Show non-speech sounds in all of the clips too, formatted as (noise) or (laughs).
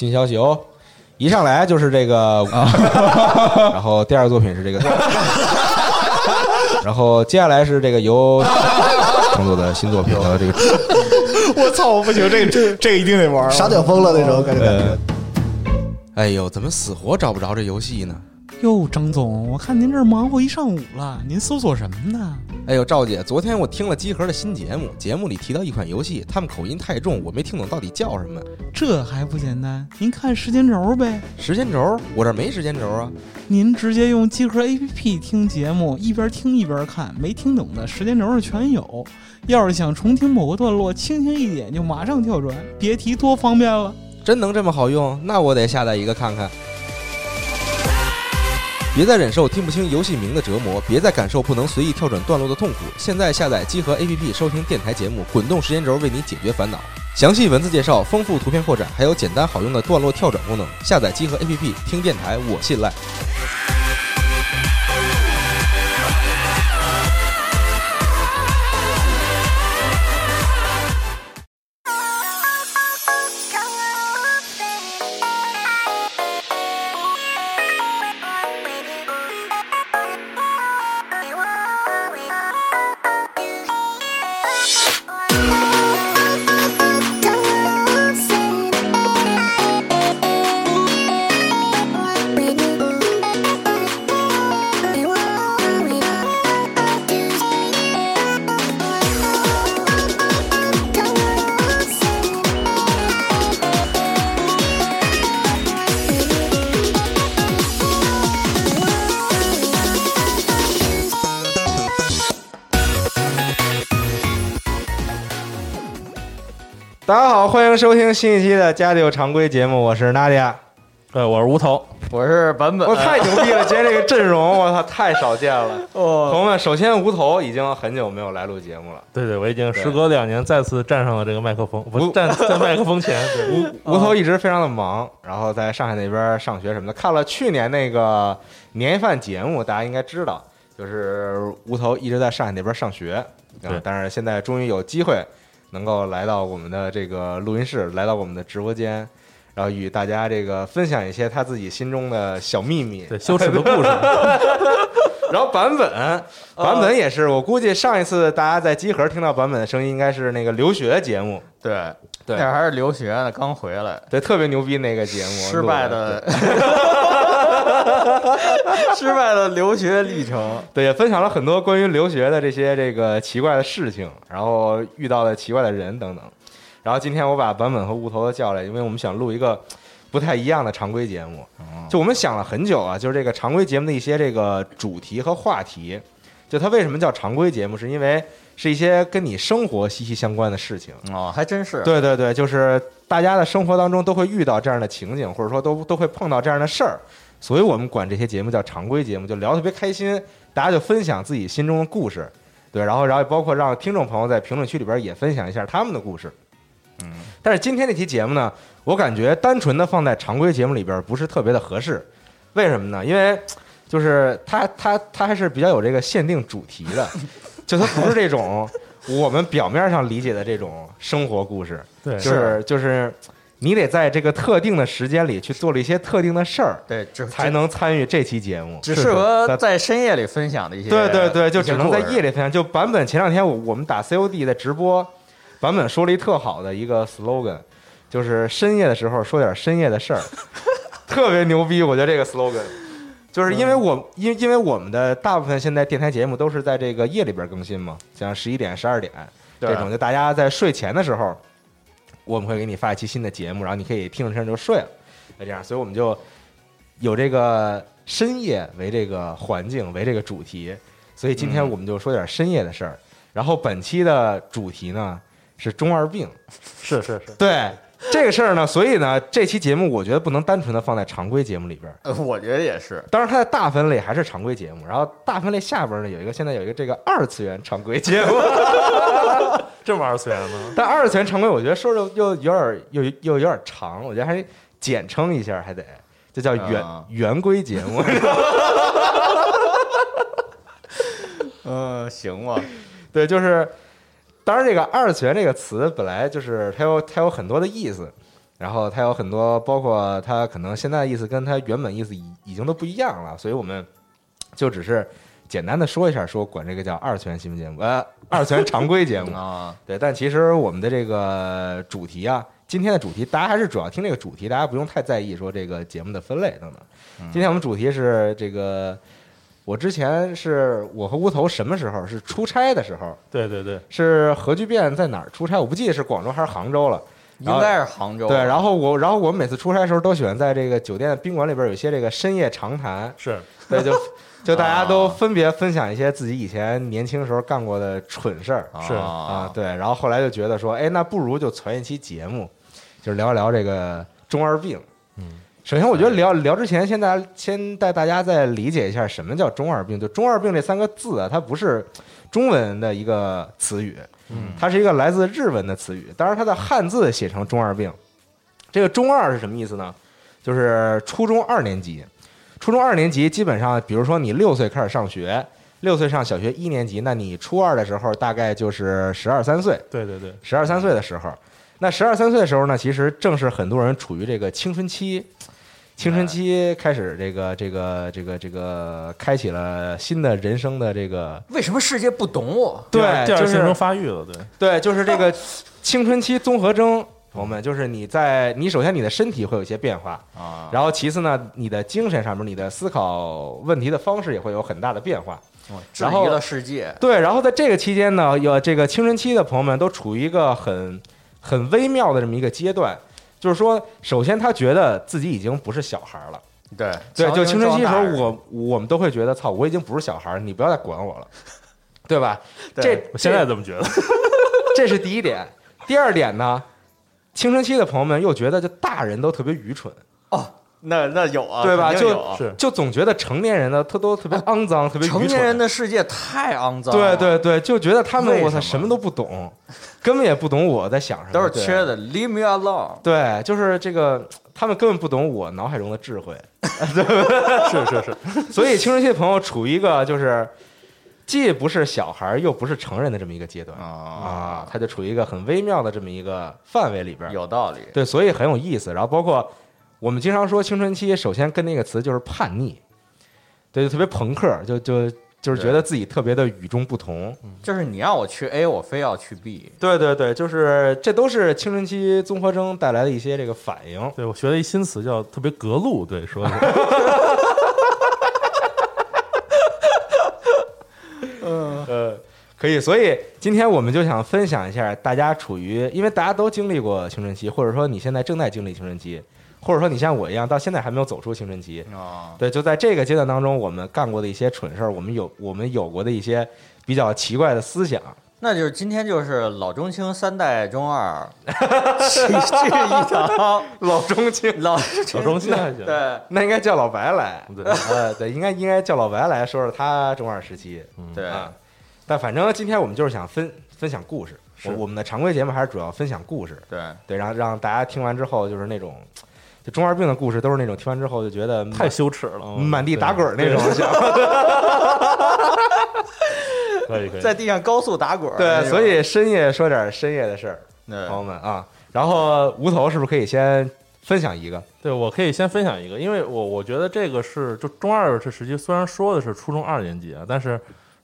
新消息哦，一上来就是这个，(laughs) 然后第二个作品是这个，(laughs) 然后接下来是这个由 (laughs) 创作的新作品的这个我操，我不行，这个这这个一定得玩。傻屌疯了那种感觉。呃，哎呦，怎么死活找不着这游戏呢？哟，张总，我看您这儿忙活一上午了，您搜索什么呢？哎呦，赵姐，昨天我听了机核的新节目，节目里提到一款游戏，他们口音太重，我没听懂到底叫什么。这还不简单？您看时间轴呗，时间轴，我这没时间轴啊。您直接用机核 APP 听节目，一边听一边看，没听懂的时间轴上全有。要是想重听某个段落，轻轻一点就马上跳转，别提多方便了。真能这么好用？那我得下载一个看看。别再忍受听不清游戏名的折磨，别再感受不能随意跳转段落的痛苦。现在下载机核 APP 收听电台节目，滚动时间轴为你解决烦恼。详细文字介绍，丰富图片扩展，还有简单好用的段落跳转功能。下载机核 APP 听电台，我信赖。迎收听新一期的《家里有常规》节目，我是娜迪亚。对，我是无头，我是版本，我太牛逼了！今天这个阵容，我操，太少见了。(laughs) 哦，朋友们，首先无头已经很久没有来录节目了。对对，我已经时隔两年再次站上了这个麦克风，不无站 (laughs) 在麦克风前。对无无头一直非常的忙，然后在上海那边上学什么的。看了去年那个年夜饭节目，大家应该知道，就是无头一直在上海那边上学，啊对但是现在终于有机会能够来到我们的这个录音室，来到我们的直播间，然后与大家这个分享一些他自己心中的小秘密。对，羞耻的故事。(laughs) 然后版本，版本也是，我估计上一次大家在集合听到版本的声音，应该是那个留学节目，对对那还是留学呢，刚回来，对，特别牛逼那个节目，失败录的，(laughs) 失败的留学历程。对，也分享了很多关于留学的这些这个奇怪的事情，然后遇到的奇怪的人等等。然后今天我把版本和无头都叫来，因为我们想录一个不太一样的常规节目。就我们想了很久啊，就是这个常规节目的一些这个主题和话题。就它为什么叫常规节目，是因为是一些跟你生活息息相关的事情。哦，还真是。对对对，就是大家的生活当中都会遇到这样的情景，或者说都都会碰到这样的事儿，所以我们管这些节目叫常规节目，就聊得特别开心，大家就分享自己心中的故事，对，然后然后包括让听众朋友在评论区里边也分享一下他们的故事。嗯，但是今天这期节目呢，我感觉单纯的放在常规节目里边不是特别的合适，为什么呢？因为就是它它它还是比较有这个限定主题的，(laughs) 就它不是这种我们表面上理解的这种生活故事，对，就是就是你得在这个特定的时间里去做了一些特定的事儿，对，只才能参与这期节目。只适合在深夜里分享的一些。对对对，就只能在夜里。里分享。就版本前两天我我们打 COD 在直播，版本说了一特好的一个 slogan，就是深夜的时候说点深夜的事儿，(laughs) 特别牛逼。我觉得这个 slogan，就是因为我因因为我们的大部分现在电台节目都是在这个夜里边更新嘛，像十一点、十二点这种，就大家在睡前的时候，我们会给你发一期新的节目，然后你可以听着听着就睡了，就这样。所以我们就有这个深夜为这个环境为这个主题，所以今天我们就说点深夜的事儿。然后本期的主题呢是中二病，是是是，对这个事儿呢，所以呢这期节目我觉得不能单纯的放在常规节目里边儿。呃我觉得也是。当然，它的大分类还是常规节目，然后大分类下边呢有一个现在有一个这个二次元常规节目，(laughs) 这么二次元呢？(laughs) 但二次元常规我觉得说着又有点儿又又有点儿长，我觉得还是简称一下，还得这叫圆、啊圆规节目。嗯，(laughs) 行吧。对，就是当然这个二次元这个词本来就是它有它有很多的意思，然后它有很多，包括它可能现在的意思跟它原本意思已已经都不一样了，所以我们就只是简单的说一下，说管这个叫二次元新闻节目，呃，(laughs) 二次元常规节目。啊，对，但其实我们的这个主题啊，今天的主题，大家还是主要听这个主题，大家不用太在意说这个节目的分类等等。今天我们主题是这个，我之前是我和乌头什么时候是出差的时候，对对对，是核聚变在哪儿出差，我不记得是广州还是杭州了。应该是杭州。对，然后我，然后我们每次出差的时候都喜欢在这个酒店宾馆里边有一些这个深夜长谈，是对，就就大家都啊分别分享一些自己以前年轻时候干过的蠢事儿是啊啊，，对，然后后来就觉得说，哎，那不如就传一期节目，就是聊一聊这个中二病。嗯，首先我觉得聊聊之前，先大家先带大家再理解一下什么叫中二病。就中二病这三个字啊，它不是中文的一个词语，嗯它是一个来自日文的词语，当然它的汉字写成中二病。这个中二是什么意思呢？就是初中二年级，初中二年级基本上，比如说你六岁开始上学，六岁上小学一年级，那你初二的时候大概就是十二三岁，对对对，十二三岁的时候，那十二三岁的时候呢，其实正是很多人处于这个青春期，青春期开始这个这个这个这个开启了新的人生的这个为什么世界不懂我？对就是性征发育了，对，对，就是这个青春期综合征，朋友们，就是你在你首先你的身体会有一些变化，啊，然后其次呢，你的精神上面，你的思考问题的方式也会有很大的变化。质然后疑了世界。对，然后在这个期间呢，有这个青春期的朋友们都处于一个很很微妙的这么一个阶段，就是说，首先他觉得自己已经不是小孩了，对对，就青春期的时候，我我们都会觉得，操，我已经不是小孩儿，你不要再管我了，对吧？对这我现在这么觉得，(laughs) 这是第一点。第二点呢，青春期的朋友们又觉得，就大人都特别愚蠢，哦，那那有啊，对吧？就就总觉得成年人呢，他都特别肮脏，特别愚蠢。成年人的世界太肮脏对了，对对，就觉得他们我操什么都不懂，根本也不懂我在想什么，都是缺的，Leave me alone。对，就是这个，他们根本不懂我脑海中的智慧，(laughs) (laughs) 是是是，所以青春期的朋友处于一个就是既不是小孩儿又不是成人的这么一个阶段啊啊，他就处于一个很微妙的这么一个范围里边儿。有道理。对，所以很有意思。然后包括我们经常说青春期，首先跟那个词就是叛逆，对，就特别朋克，就就就是觉得自己特别的与众不同。就是你让我去 A，我非要去 B。对对对，就是这都是青春期综合征带来的一些这个反应。对我学了一新词叫特别格路，对，说的 (laughs) 是呃，可以，所以今天我们就想分享一下，大家处于，因为大家都经历过青春期，或者说你现在正在经历青春期，或者说你像我一样到现在还没有走出青春期，哦，对，就在这个阶段当中，我们干过的一些蠢事儿，我们有我们有过的一些比较奇怪的思想，那就是今天就是老中青三代中二。(laughs) 喜剧一场，老中青，老老中青。对。那应该叫老白来，对呃，对，应该应该叫老白来说说他中二时期，嗯对。啊，但反正今天我们就是想分分享故事，我是。我们的常规节目还是主要分享故事，对，对，让让大家听完之后就是那种，就中二病的故事都是那种听完之后就觉得太羞耻了，嗯满地打滚那种，想 (laughs) 可以可以，在地上高速打滚儿对，所以深夜说点深夜的事儿，朋友们啊。然后无头是不是可以先分享一个？对，我可以先分享一个，因为我我觉得这个是就中二这时期，虽然说的是初中二年级啊，但是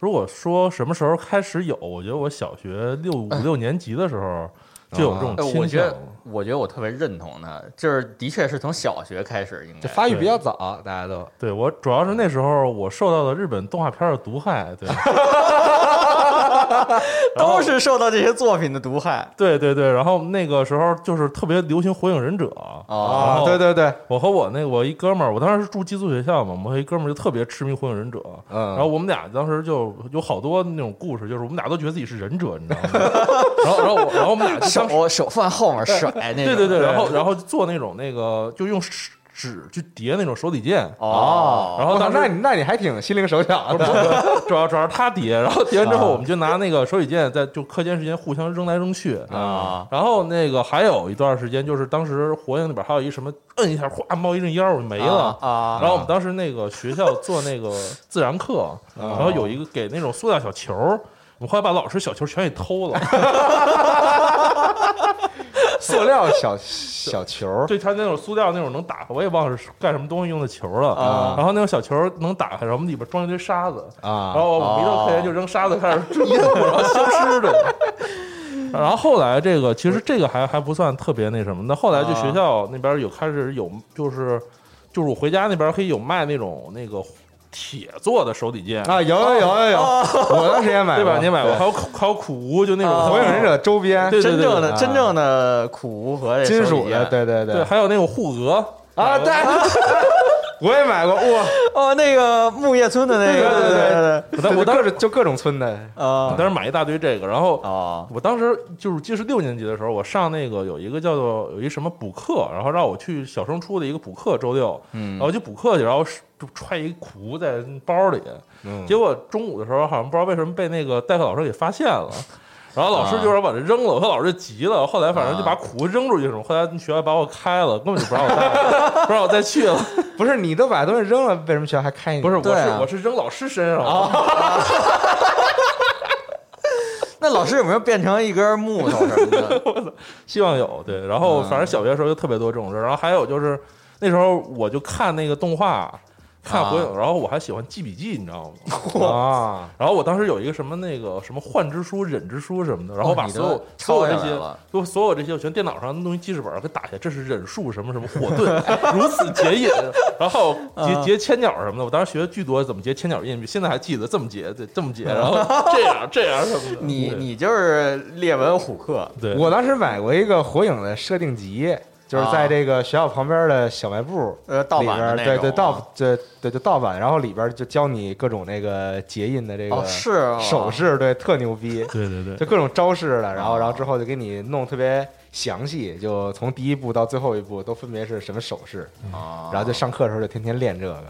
如果说什么时候开始有，我觉得我小学六五六年级的时候就有这种倾向觉得。，我觉得我特别认同他，就是的确是从小学开始应该。就发育比较早，大家都对我主要是那时候我受到了日本动画片的毒害，对，(laughs) (laughs) 都是受到这些作品的毒害。对对对，然后那个时候就是特别流行火影忍者啊对对对，我和我那个我一哥们儿，我当时是住寄宿学校嘛，我和一哥们儿就特别痴迷火影忍者，嗯，然后我们俩当时就有好多那种故事，就是我们俩都觉得自己是忍者，你知道吗？(laughs) 然后然后我然后我们俩手手放后面甩那对对，对然后 (laughs) 然后做那种那个就用纸纸去叠那种手里剑，哦，然后当时那你那你还挺心灵手巧的，主要主要是他叠，然后叠完之后啊我们就拿那个手里剑在就课间时间互相扔来扔去。啊，然后那个还有一段时间，就是当时火影里边还有一什么摁一下，哗冒一阵烟儿，我就没了。啊。然后我们当时那个学校做那个自然课，然后有一个给那种塑料小球，我们后来把老师小球全给偷了。(laughs) (laughs) 塑料小小球，(laughs) 对，它那种塑料那种能打开，我也忘了是干什么东西用的球了。啊然后那种小球能打开，然后我们里边装一堆沙子，啊然后我们一到课间就扔沙子开始追，然后消失的。然后后来这个其实这个还还不算特别那什么，那后来就学校那边有开始有就是就是我回家那边可以有卖那种那个铁做的手底剑，啊，有有有有有，我当时也买过，对吧？你也买过，还有还有苦无，就那种。啊火影忍者周边，真正的啊。真正的苦无和金属的，对对对，还有那种护额。啊，对，(laughs) 我也买过，哇，哦，那个木叶村的那个，对对对对我当时就各种村的，啊我当时买一大堆这个，然后啊我当时就是记得是六年级的时候，我上那个有一个叫做有一什么补课，然后让我去小升初的一个补课，周六，嗯。然后去补课去，然后揣一苦在包里，嗯，结果中午的时候好像不知道为什么被那个代课老师给发现了。然后老师就让我把这扔了，我和老师就急了。后来反正就把苦扔出去什么。后来学校把我开了，根本就不让我再 (laughs) 不让我再去了。不是你都把东西扔了，为什么学校还开你？不是，我是我是扔老师身上了。啊 (laughs) 那老师有没有变成一根木头什么的？(laughs) 希望有对，然后嗯反正小学的时候就特别多这种事儿，然后还有就是那时候我就看那个动画，看火影，然后我还喜欢记笔记，你知道吗？啊，(laughs) 然后我当时有一个什么那个什么幻之书、忍之书什么的，然后把所有所有这些就所有这些我全电脑上的东西记事本给打下，这是忍术什么什么火遁，(laughs) 如此结印，然后结啊结千鸟什么的，我当时学的巨多，怎么结千鸟印，现在还记得这么结，对，这么结，然后 (laughs) 这样这样什么的。你你就是列文虎克。对。我当时买过一个火影的设定集，就是在这个学校旁边的小卖部呃盗里版的对对啊。盗对对就盗版，然后里边就教你各种那个结印的这哦个手势，对，特牛逼。对对对。就各种招式的，然后哦然后之后就给你弄特别详细，就从第一步到最后一步都分别是什么手势，啊，然后就上课的时候就天天练这个。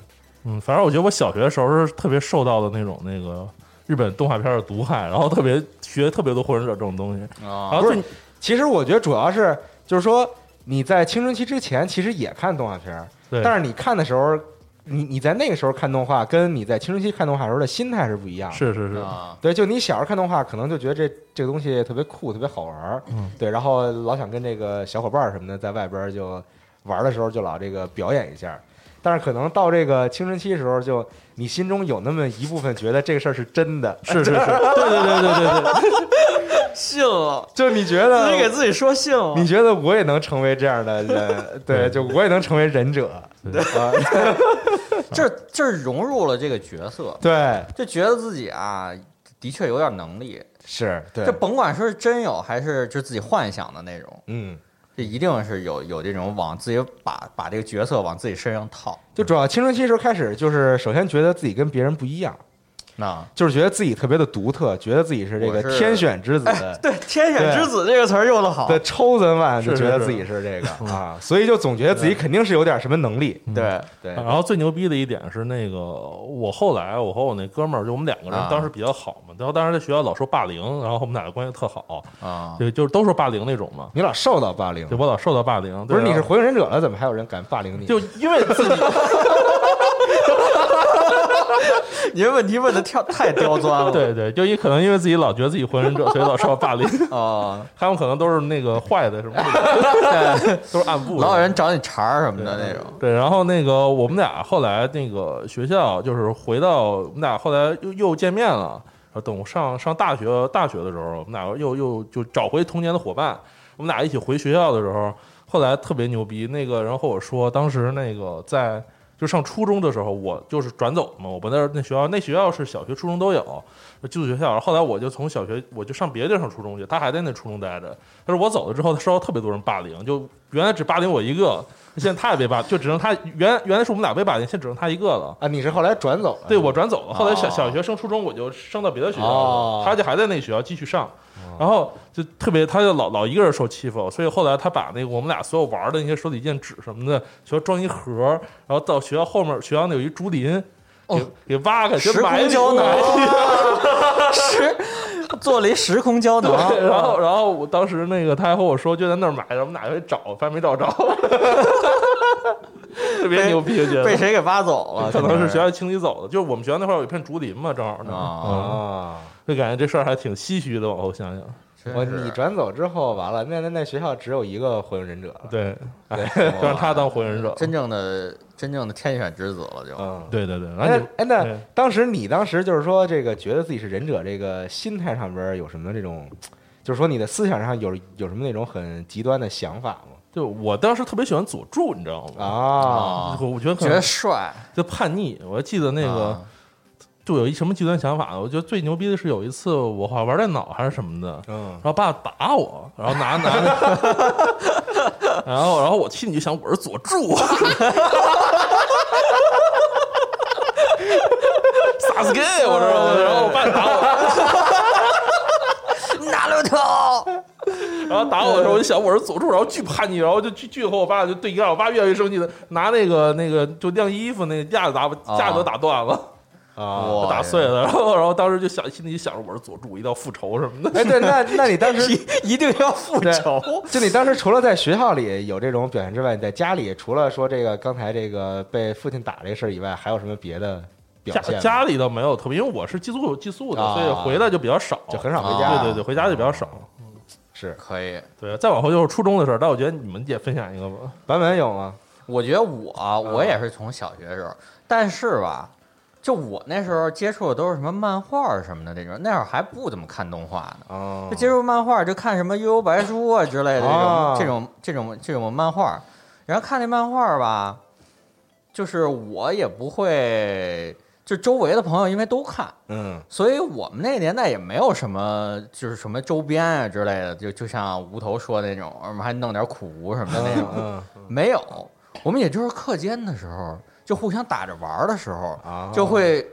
嗯，反正我觉得我小学的时候是特别受到的那种那个日本动画片的毒害，然后特别学特别多火影忍者这种东西。然啊不是后最其实我觉得主要是就是说你在青春期之前其实也看动画片儿，但是你看的时候，你你在那个时候看动画，跟你在青春期看动画时候的心态是不一样的。是是是，啊。对，就你小时候看动画，可能就觉得这这个东西特别酷，特别好玩儿，嗯。对，然后老想跟这个小伙伴儿什么的在外边儿就玩儿的时候就老这个表演一下儿，但是可能到这个青春期的时候，就你心中有那么一部分觉得这个事儿是真的，(laughs) 是是是，对对对对对对，信了，(laughs) (laughs) 就你觉自己给。自己说信了。你觉得我也能成为这样的人，对，就我也能成为忍者，对。啊，这这融入了这个角色，对，就觉得自己啊，的确有点能力。是，对。就，甭管说是真有还是就自己幻想的那种，嗯，这一定是有有这种往自己把把这个角色往自己身上套。就主要青春期时候开始，就是首先觉得自己跟别人不一样，那就是觉得自己特别的独特，觉得自己是这个天选之子。的对“天选之子”这个词儿用的好，的抽子万，就觉得自己是这个 (laughs) 啊，所以就总觉得自己肯定是有点什么能力。对，对，然后最牛逼的一点是那个，我后来我和我那哥们儿，就我们两个人啊。当时比较好嘛，然后当时在学校老受霸凌，然后我们俩的关系特好，啊，就就是都受霸凌那种嘛，你老受到霸凌。对，我老受到霸凌。不是你是火影忍者了，怎么还有人敢霸凌你？就因为自己你这问题问的跳太刁钻了。对对，就也可能因为自己老觉得自己火影忍者，所以老受到霸凌。啊，(laughs) 他们可能都是那个坏的什么的，(laughs) 都是暗部的。老有人找你茬儿什么的那种。对，然后那个我们俩后来那个学校就是回到我们俩后来又又见面了，等我上上大学大学的时候，我们俩又又就找回童年的伙伴，我们俩一起回学校的时候，后来特别牛逼，那个人和我说，当时那个在就上初中的时候，我就是转走嘛，我们那那学校那学校是小学初中都有寄宿学校，后来我就从小学我就上别的地儿上初中去，他还在那初中待着，但是我走了之后，他受到特别多人霸凌，就原来只霸凌我一个，现在他也被霸，就只剩他原原来是我们俩被霸凌，现在只剩他一个了。啊，你是后来转走了？对我转走了，后来小哦小学升初中，我就升到别的学校哦了，他就还在那学校继续上，然后就特别，他就老老一个人受欺负，所以后来他把那个我们俩所有玩的那些手里剑纸什么的，学校装一盒，然后到学校后面学校那有一竹林，给给挖开，时空胶囊。埋。时做了一时空胶囊，对，然后然后我当时那个他还和我说就在那儿买，的我们俩就找，发现没找着，(laughs) 特别牛逼，我觉得。被谁给挖走了？可能是学校清理走的，就是我们学校那块儿有一片竹林嘛，正好呢，啊，啊，就感觉这事儿还挺唏嘘的。往后想想，我你转走之后，完了，那那那学校只有一个火影忍者了。对，哇就让他当火影忍者。真正的真正的天选之子了，就嗯，对对对，哎哎，那当时你当时就是说这个觉得自己是忍者，这个心态上边有什么这种，就是说你的思想上有有什么那种很极端的想法吗？就我当时特别喜欢佐助，你知道吗？啊，啊，我我觉得可觉得帅就叛逆。我还记得那个啊就有一什么极端想法呢？我觉得最牛逼的是有一次我好像玩电脑还是什么的，嗯然后爸打我，然后拿拿那，(laughs) 然后然后我心里就想我是佐助，萨斯 gay，我知道吗？然后我爸打我，(laughs) 拿路头，然后打我的时候我就想我是佐助，然后巨叛逆，然后就巨巨和我爸就对干，我爸越来越生气的拿那个那个就晾衣服那个架子打把架子都打断了，啊，哇打碎了，然后然后当时就想心里就想着我是佐助，一定要复仇什么的。哎，对，那那你当时 (laughs) 一一定要复仇。(laughs) 就你当时除了在学校里有这种表现之外，你在家里除了说这个刚才这个被父亲打这事儿以外，还有什么别的表家现？家里倒没有特别，因为我是寄宿寄宿的，啊所以回来就比较少，就很少回啊家。对对对，回家就比较少。嗯是可以，对，再往后就是初中的事儿，但我觉得你们也分享一个吧。版本有吗？我觉得我我也是从小学的时候，但是吧，就我那时候接触的都是什么漫画什么的这种，那会儿还不怎么看动画呢。哦就接触漫画就看什么《悠悠白书》啊之类的这种、哦这种这种这种漫画，然后看那漫画吧，就是我也不会，就周围的朋友因为都看，嗯所以我们那个年代也没有什么就是什么周边啊之类的，就就像无头说的那种，我们还弄点苦无什么的那种，嗯没有，我们也就是课间的时候就互相打着玩儿的时候，啊，就会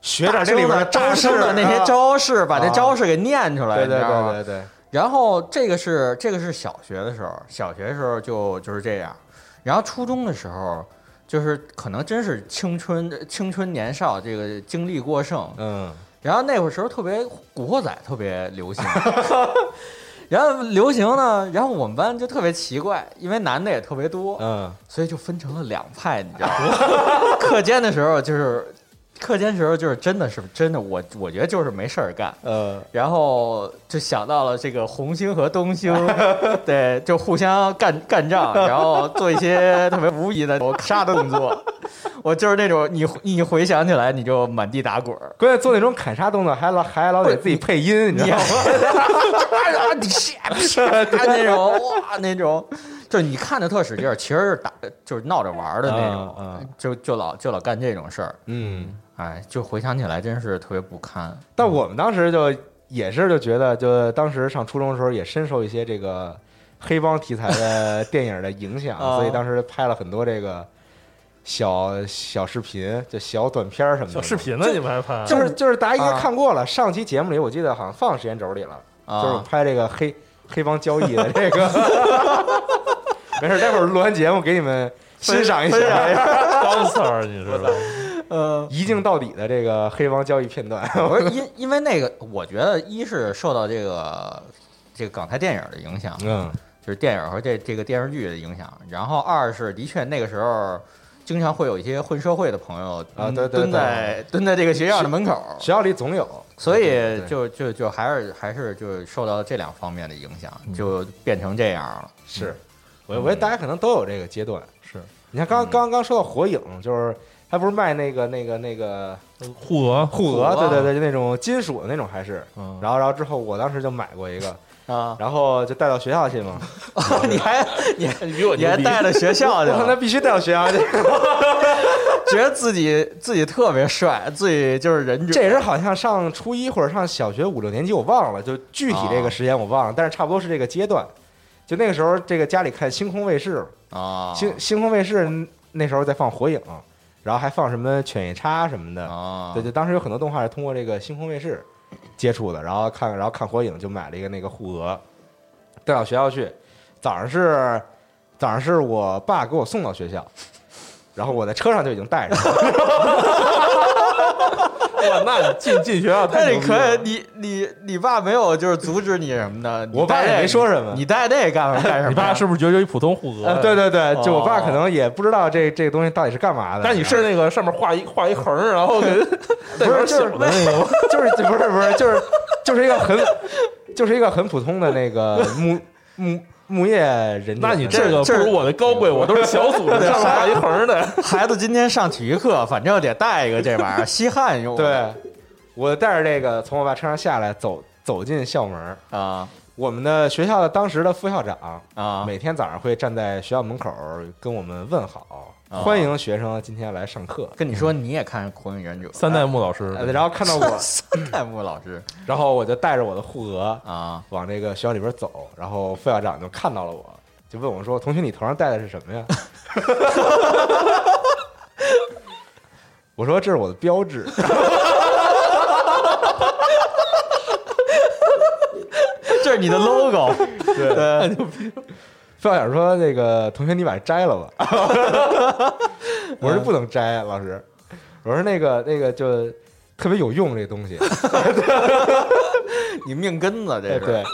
学点这里边的招生的那些招，招式，把这啊招式给念出来，对对？对对对，然后这个是这个是小学的时候，小学的时候就就是这样，然后初中的时候。就是可能真是青春青春年少，这个精力过剩，嗯然后那会儿时候特别《古惑仔》特别流行，(laughs) 然后流行呢，然后我们班就特别奇怪，因为男的也特别多，嗯所以就分成了两派，你知道吗？(laughs) 课间的时候就是，课间时候就是真的是真的，我我觉得就是没事儿干，呃然后就想到了这个红星和东星，对，就互相干干仗，然后做一些特别无意的我杀的动作。我就是那种你你回想起来你就满地打滚儿，关键做那种砍杀动作还老还老得自己配音，你知道吗？啊你啪那种哇那种，就是你看着特使劲儿，其实是打就是闹着玩儿的那种，嗯嗯就就老就老干这种事儿，嗯，哎，就回想起来真是特别不堪。但我们当时就也是就觉得，就当时上初中的时候也深受一些这个黑帮题材的电影的影响，(laughs) 啊所以当时拍了很多这个小小视频，就小短片儿什么的。小视，频呢，你们还拍？就是就是大家应该啊看过了。上期节目里我记得好像放时间轴里了，啊就是拍这个黑黑帮交易的 (laughs) 这个。(laughs) 没事，待会儿录完节目给你们欣赏一下高刺儿，(laughs) 你知道？呃，一镜到底的这个黑帮交易片段。不是因因为那个，我觉得一是受到这个这个港台电影的影响，嗯就是电影和这这个电视剧的影响，然后二是的确那个时候。经常会有一些混社会的朋友啊对对蹲在蹲在这个学校的门口，学校里总有，所以就就就还是还是就受到这两方面的影响，就变成这样了。是，我我觉得大家可能都有这个阶段。是。你看刚刚刚说到火影，就是他不是卖那个那个那个护额，护额，护额对对对，就那种金属的那种还是。嗯，然后然后之后我当时就买过一个，啊，然后就带到学校去嘛。(laughs) 你还 (laughs) 你还你比我你还带到学校去 (laughs) 我那，必须带到学校去。觉得自己自己特别帅，自己就是忍者。这也是好像上初一或者上小学五六年级，我忘了，就具体这个时间我忘了，但是差不多是这个阶段。就那个时候，这个家里看星空卫视，啊，星星空卫视那时候在放火影，然后还放什么犬夜叉什么的。啊，对对，当时有很多动画是通过这个星空卫视接触的，然后看，然后看火影就买了一个那个护额，带到学校去。早上是早上是我爸给我送到学校，然后我在车上就已经带着了。(laughs) 哇，那你进进学校那你可以，你你你爸没有就是阻止你什么的？(laughs) 我爸也没说什么你带这干嘛干什么？(laughs) 你爸是不是觉得有一普通护额？呃，对。对对，就我爸哦可能也不知道这这个东西到底是干嘛的。但你是那个上面画一画一横，然后给 (laughs) 不是就是小的那个吗，就是不是不是就是就是一个很就是一个很普通的那个木木木业人家。那你这个不如我的高贵，我都是小组的，(laughs) 上面画一横的。(laughs) 孩子今天上体育课，反正得带一个这玩意儿，吸汗用。对，我带着这个从我爸车上下来，走走进校门。啊我们的学校的当时的副校长啊，每天早上会站在学校门口跟我们问好，啊欢迎学生今天来上课。跟你说你也看《火影忍者》，三代目老师，呃然后看到我，(laughs) 三代目老师。然后我就带着我的护额啊。往这个学校里边走，然后副校长就看到了我，就问我说：“同学，你头上戴的是什么呀？” (laughs) 我说：“这是我的标志。(laughs) 这是你的 logo，对，副校长说：“那个同学，你把它摘了吧。”我说：“不能摘，老师。”我说：“那个那个就特别有用，这东西。(laughs) 你命根子”这是。对对。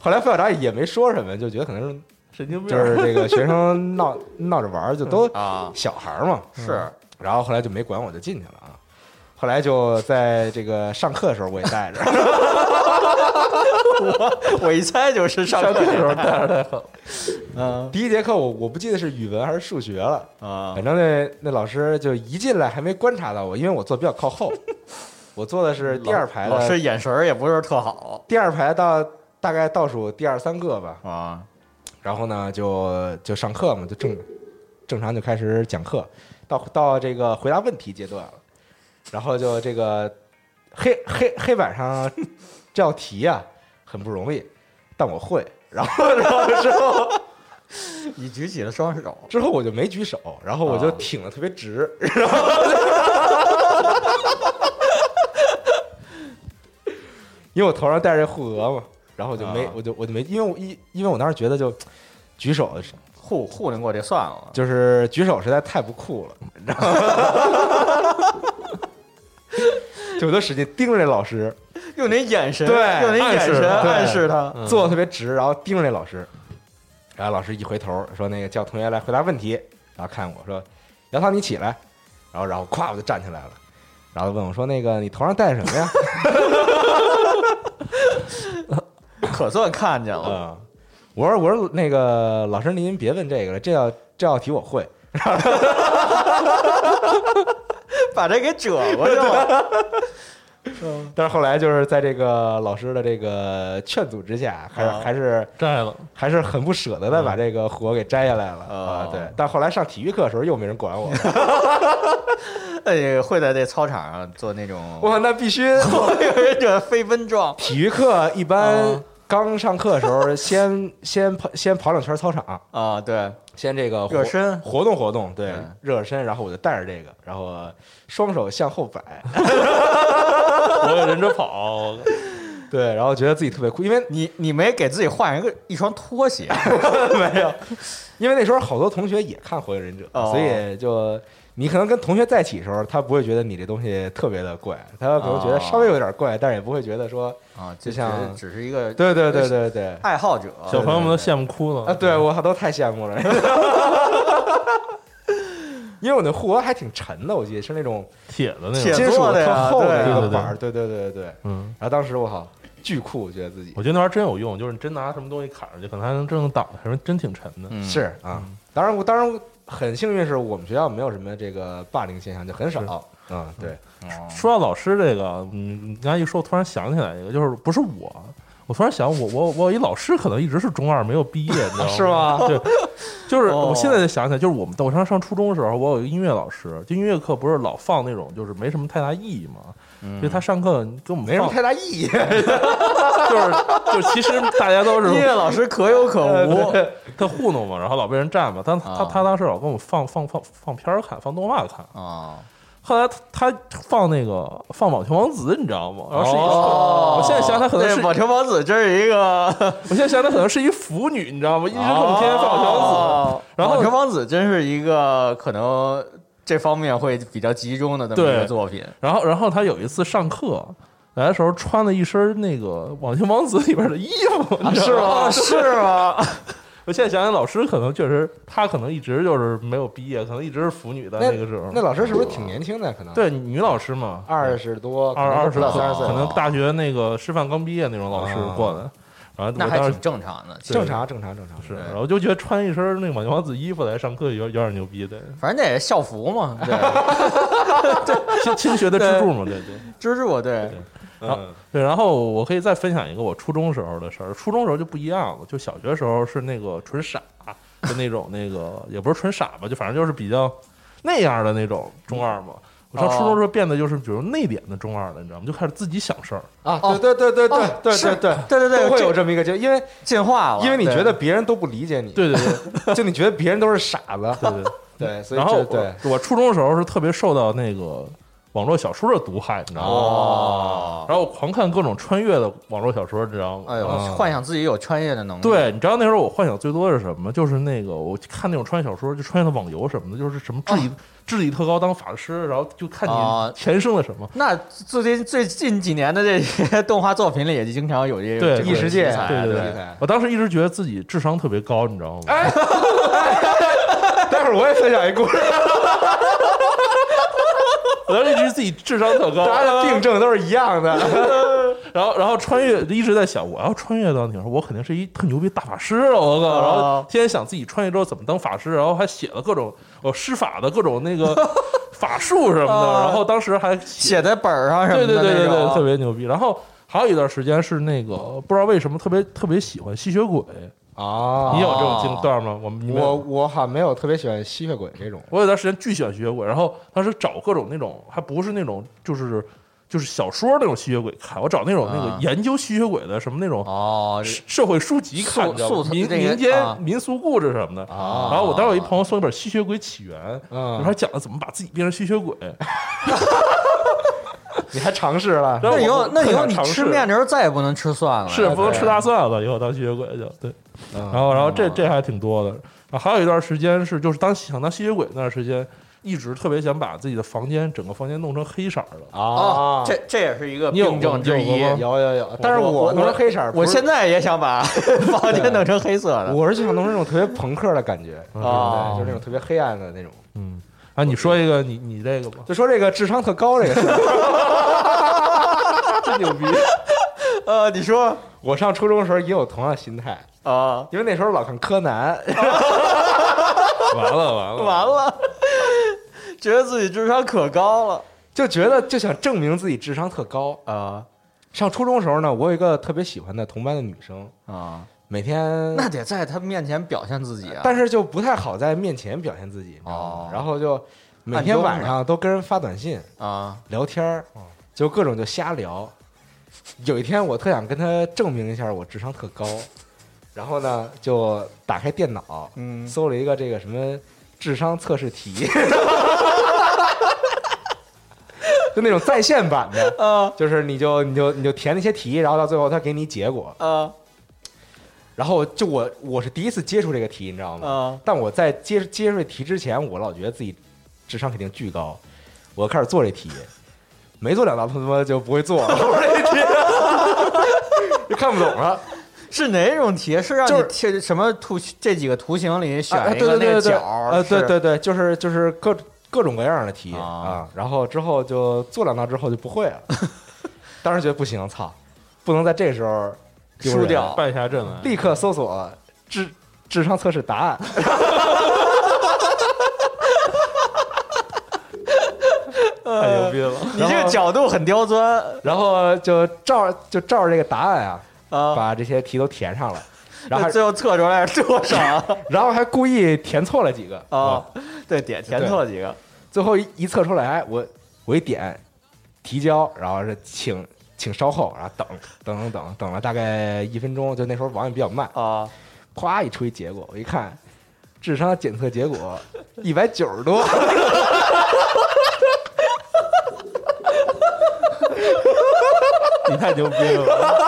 后来副校长也没说什么，就觉得可能是神经病就。是这个学生闹闹着玩儿，就都啊，小孩儿嘛。是然后后来就没管我，就进去了啊。后来就在这个上课的时候，我也带着。(laughs) (laughs) 我我一猜就是上课的时候带着太狠，嗯。第一节课我我不记得是语文还是数学了，啊。反正那那老师就一进来还没观察到我，因为我坐比较靠后，(laughs) 我坐的是第二排老师，眼神儿也不是特好。第二排到大概倒数第二三个吧。啊。然后呢，就就上课嘛，就正正常就开始讲课，到到这个回答问题阶段了，然后就这个黑黑黑板上这道题啊很不容易，但我会，然后 (laughs) 然后之后你举起了双手，之后我就没举手，然后我就啊挺的特别直，(laughs) 因为我头上戴着护额嘛，然后我就没啊我就我就没，因为我因因为我当时觉得就举手糊糊弄过这算了。就是举手实在太不酷了，你知道吗？就我就使劲盯着那老师，(laughs) 用那眼神，对用那眼神暗示他坐的特别直，然后盯着那老师，然后老师一回头说：“那个叫同学来回答问题。”然后看我说：“姚涛，你起来。”然后然后咵我就站起来了，然后问我说：“那个你头上戴什么呀 (laughs) 可算看见？”了，嗯，我说：“我说那个老师您别问这个了，这道这道题我会。(laughs) ” (laughs) 把这给折过去了。(laughs) 但是后来就是在这个老师的这个劝阻之下，还是、啊。还是摘了，还是很不舍得的把这个火给摘下来了、哦。啊。对，但后来上体育课的时候又没人管我，(laughs) 哎，会在这操场上做那种哇，那必须。火影忍者飞奔状。体育课一般啊。刚上课的时候，先先跑先跑两圈操场，啊，对，先这个热身。活动活动，对对，热热身，然后我就带着这个，然后双手向后摆，(laughs) 我也忍者跑，对，然后觉得自己特别酷，因为你你没给自己换一个一双拖鞋。(laughs) 没有，因为那时候好多同学也看《火影忍者》哦。所以就你可能跟同学在一起的时候，他不会觉得你这东西特别的怪，他可能觉得稍微有点怪，但是也不会觉得说，啊，就像只是一个对对对对对。爱好者，小朋友们都羡慕哭了啊，对我都太羡慕了，(laughs) 因为我那护额还挺沉的，我记得是那种铁的那铁种，金属的呀特厚的对一个对对板儿，对对对对对。嗯，然后当时我靠，巨酷，我觉得自己我觉得那玩意儿真有用，就是你真拿什么东西砍上去，可能还能真正挡上，什么真挺沉的。嗯是啊。当然我当然很幸运是我们学校没有什么这个霸凌现象，就很少。嗯，对，哦说到老师这个，嗯，你刚才一说，我突然想起来一个，就是不是我，我突然想，我我我有一老师可能一直是中二没有毕业，你知道吗？(laughs) 是吗？对，就是哦我现在就想起来，就是我们我上上初中的时候，我有一个音乐老师，就音乐课不是老放那种就是没什么太大意义嘛，嗯所以他上课跟我们，没什么太大意义。(laughs) 就是就其实大家都是 (laughs) 音乐老师可有可无，(laughs) 他糊弄嘛，然后老被人占嘛，但他啊他当时老给我们放放放放片儿看，放动画看。啊，后来他他放那个放网球王子，你知道吗？然后是一个，哦我现在想他可能是网球王子，这是一个我现在想他可能是一腐女，你知道吗？一直给我们天天放网球王子。哦然后网球王子真是一个可能这方面会比较集中的这么一个对作品。然后然后他有一次上课来的时候，穿了一身那个网球王子里边的衣服，你知道吗？是吗？(laughs) 我现在想想，老师可能确实他可能一直就是没有毕业，可能一直是腐女的那那个时候。那老师是不是挺年轻的？可能对女老师嘛，二十多，二二十不到三十岁，可能大学那个师范刚毕业那种老师过来。然后那还挺正常的。正常正常正常是，对然后就觉得穿一身那个网球王子衣服来上课有有点牛逼的，反正那也是校服嘛，对，(laughs) 亲亲学的支柱嘛，对对。支持我，对，好嗯对，然后我可以再分享一个我初中时候的事儿。初中时候就不一样了，就小学时候是那个纯傻，就那种那个也不是纯傻吧，就反正就是比较那样的那种中二嘛。我上初中时候变得就是比如内敛的中二了，你知道吗？就开始自己想事儿。啊，哦对对对对对对对对，对对对，会有这这么一个就因为进化了，因为你觉得别人都不理解你，对对对 (laughs) 就你觉得别人都是傻子，对对。对，(laughs) 然后对我我初中的时候是特别受到那个网络小说的毒害，你知道吗？哦，然后我狂看各种穿越的网络小说，你知道吗？哎呦，啊幻想自己有穿越的能力，对，你知道那时候我幻想最多的是什么？就是那个我看那种穿越小说，就穿越的网游什么的，就是什么智力、智力特高当法师，然后就看啊你前生的什么。那最近最近几年的这些动画作品里，也经常有这个异世界对对对对我当时一直觉得自己智商特别高，你知道吗？哎，(laughs) 待会儿我也分享一故事，我当时一直自己智商特高，(laughs) 大家的病症都是一样的，(laughs) 然后然后穿越一直在想，我要穿越到那时候，我肯定是一特牛逼大法师啊！我靠，啊然后天天想自己穿越之后怎么当法师，然后还写了各种我施法的各种那个 (laughs) 法术什么的，啊然后当时还写在本儿上什么对的对对对对，特别别牛逼。然后还有一段时间是那个不知道为什么特别特别喜欢吸血鬼，啊你有这种经段吗？我们我我好像没有特别喜欢吸血鬼这种，我有段时间巨喜欢吸血鬼，然后当时找各种那种还不是那种就是就是小说那种吸血鬼看，我找那种那个啊研究吸血鬼的什么那种哦，社社会书籍看，素你知道吗素这个民民间啊民俗故事什么的。啊然后我当时有一朋友送一本《吸血鬼起源》，嗯里边讲了怎么把自己变成吸血鬼。(laughs) 你还尝试了？那以后那以后你吃面的时候再也不能吃蒜了，是不能吃大蒜了，以后当吸血鬼就对。嗯然后然后这这还挺多的。然后还有一段时间是就是当想当吸血鬼那段时间，一直特别想把自己的房间整个房间弄成黑色的。哦啊，，这这也是一个病症之一有。有有有，但是我我弄成黑色我现在也想把 (laughs) 房间弄成黑色的。我是想弄成那种特别朋克的感觉，哦对，就是那种特别黑暗的那种。嗯，啊，你说一个你你这个吧，就说这个智商特高这个事儿，(laughs) 真牛逼。呃，你说。我上初中的时候也有同样心态，啊，因为那时候老看柯南，(laughs) 完了完了。完了，觉得自己智商可高了。就觉得就想证明自己智商特高。啊。上初中的时候呢，我有一个特别喜欢的同班的女生，啊！每天那得在他面前表现自己啊。但是就不太好在面前表现自己，哦然后就每天晚上都跟人发短信啊聊天儿，就各种就瞎聊。有一天我特想跟他证明一下我智商特高，(laughs) 然后呢就打开电脑，嗯搜了一个这个什么智商测试题，(laughs) 就那种在线版的，啊就是你就你就你就填那些题，然后到最后他给你结果。啊然后就我我是第一次接触这个题，你知道吗？嗯但我在接接触这题之前，我老觉得自己智商肯定巨高，我开始做这题，没做两道他妈就不会做了，我这题 (laughs) 就看不懂了。是哪种题？是让就是你贴什么图这几个图形里选啊，一个那对对对对对，个角？呃，对对对，就是就是各各种各样的题啊啊，然后之后就做两道之后就不会了，(laughs) 当时觉得不行，操，不能在这时候输掉败下阵来。立刻搜索智智商测试答案。(laughs) 太牛逼了！你这个角度很刁钻然后就照就照着这个答案啊，啊！把这些题都填上了，然后最后测出来是多少 (laughs) 然后还故意填错了几个啊？对，点填错了几个最后一一测出来，我我一点提交，然后是请请稍后，然后等等等等等了大概一分钟，就那时候网也比较慢，啊！咵一出一结果，我一看智商检测结果一百九十多，(laughs) 你太牛逼了！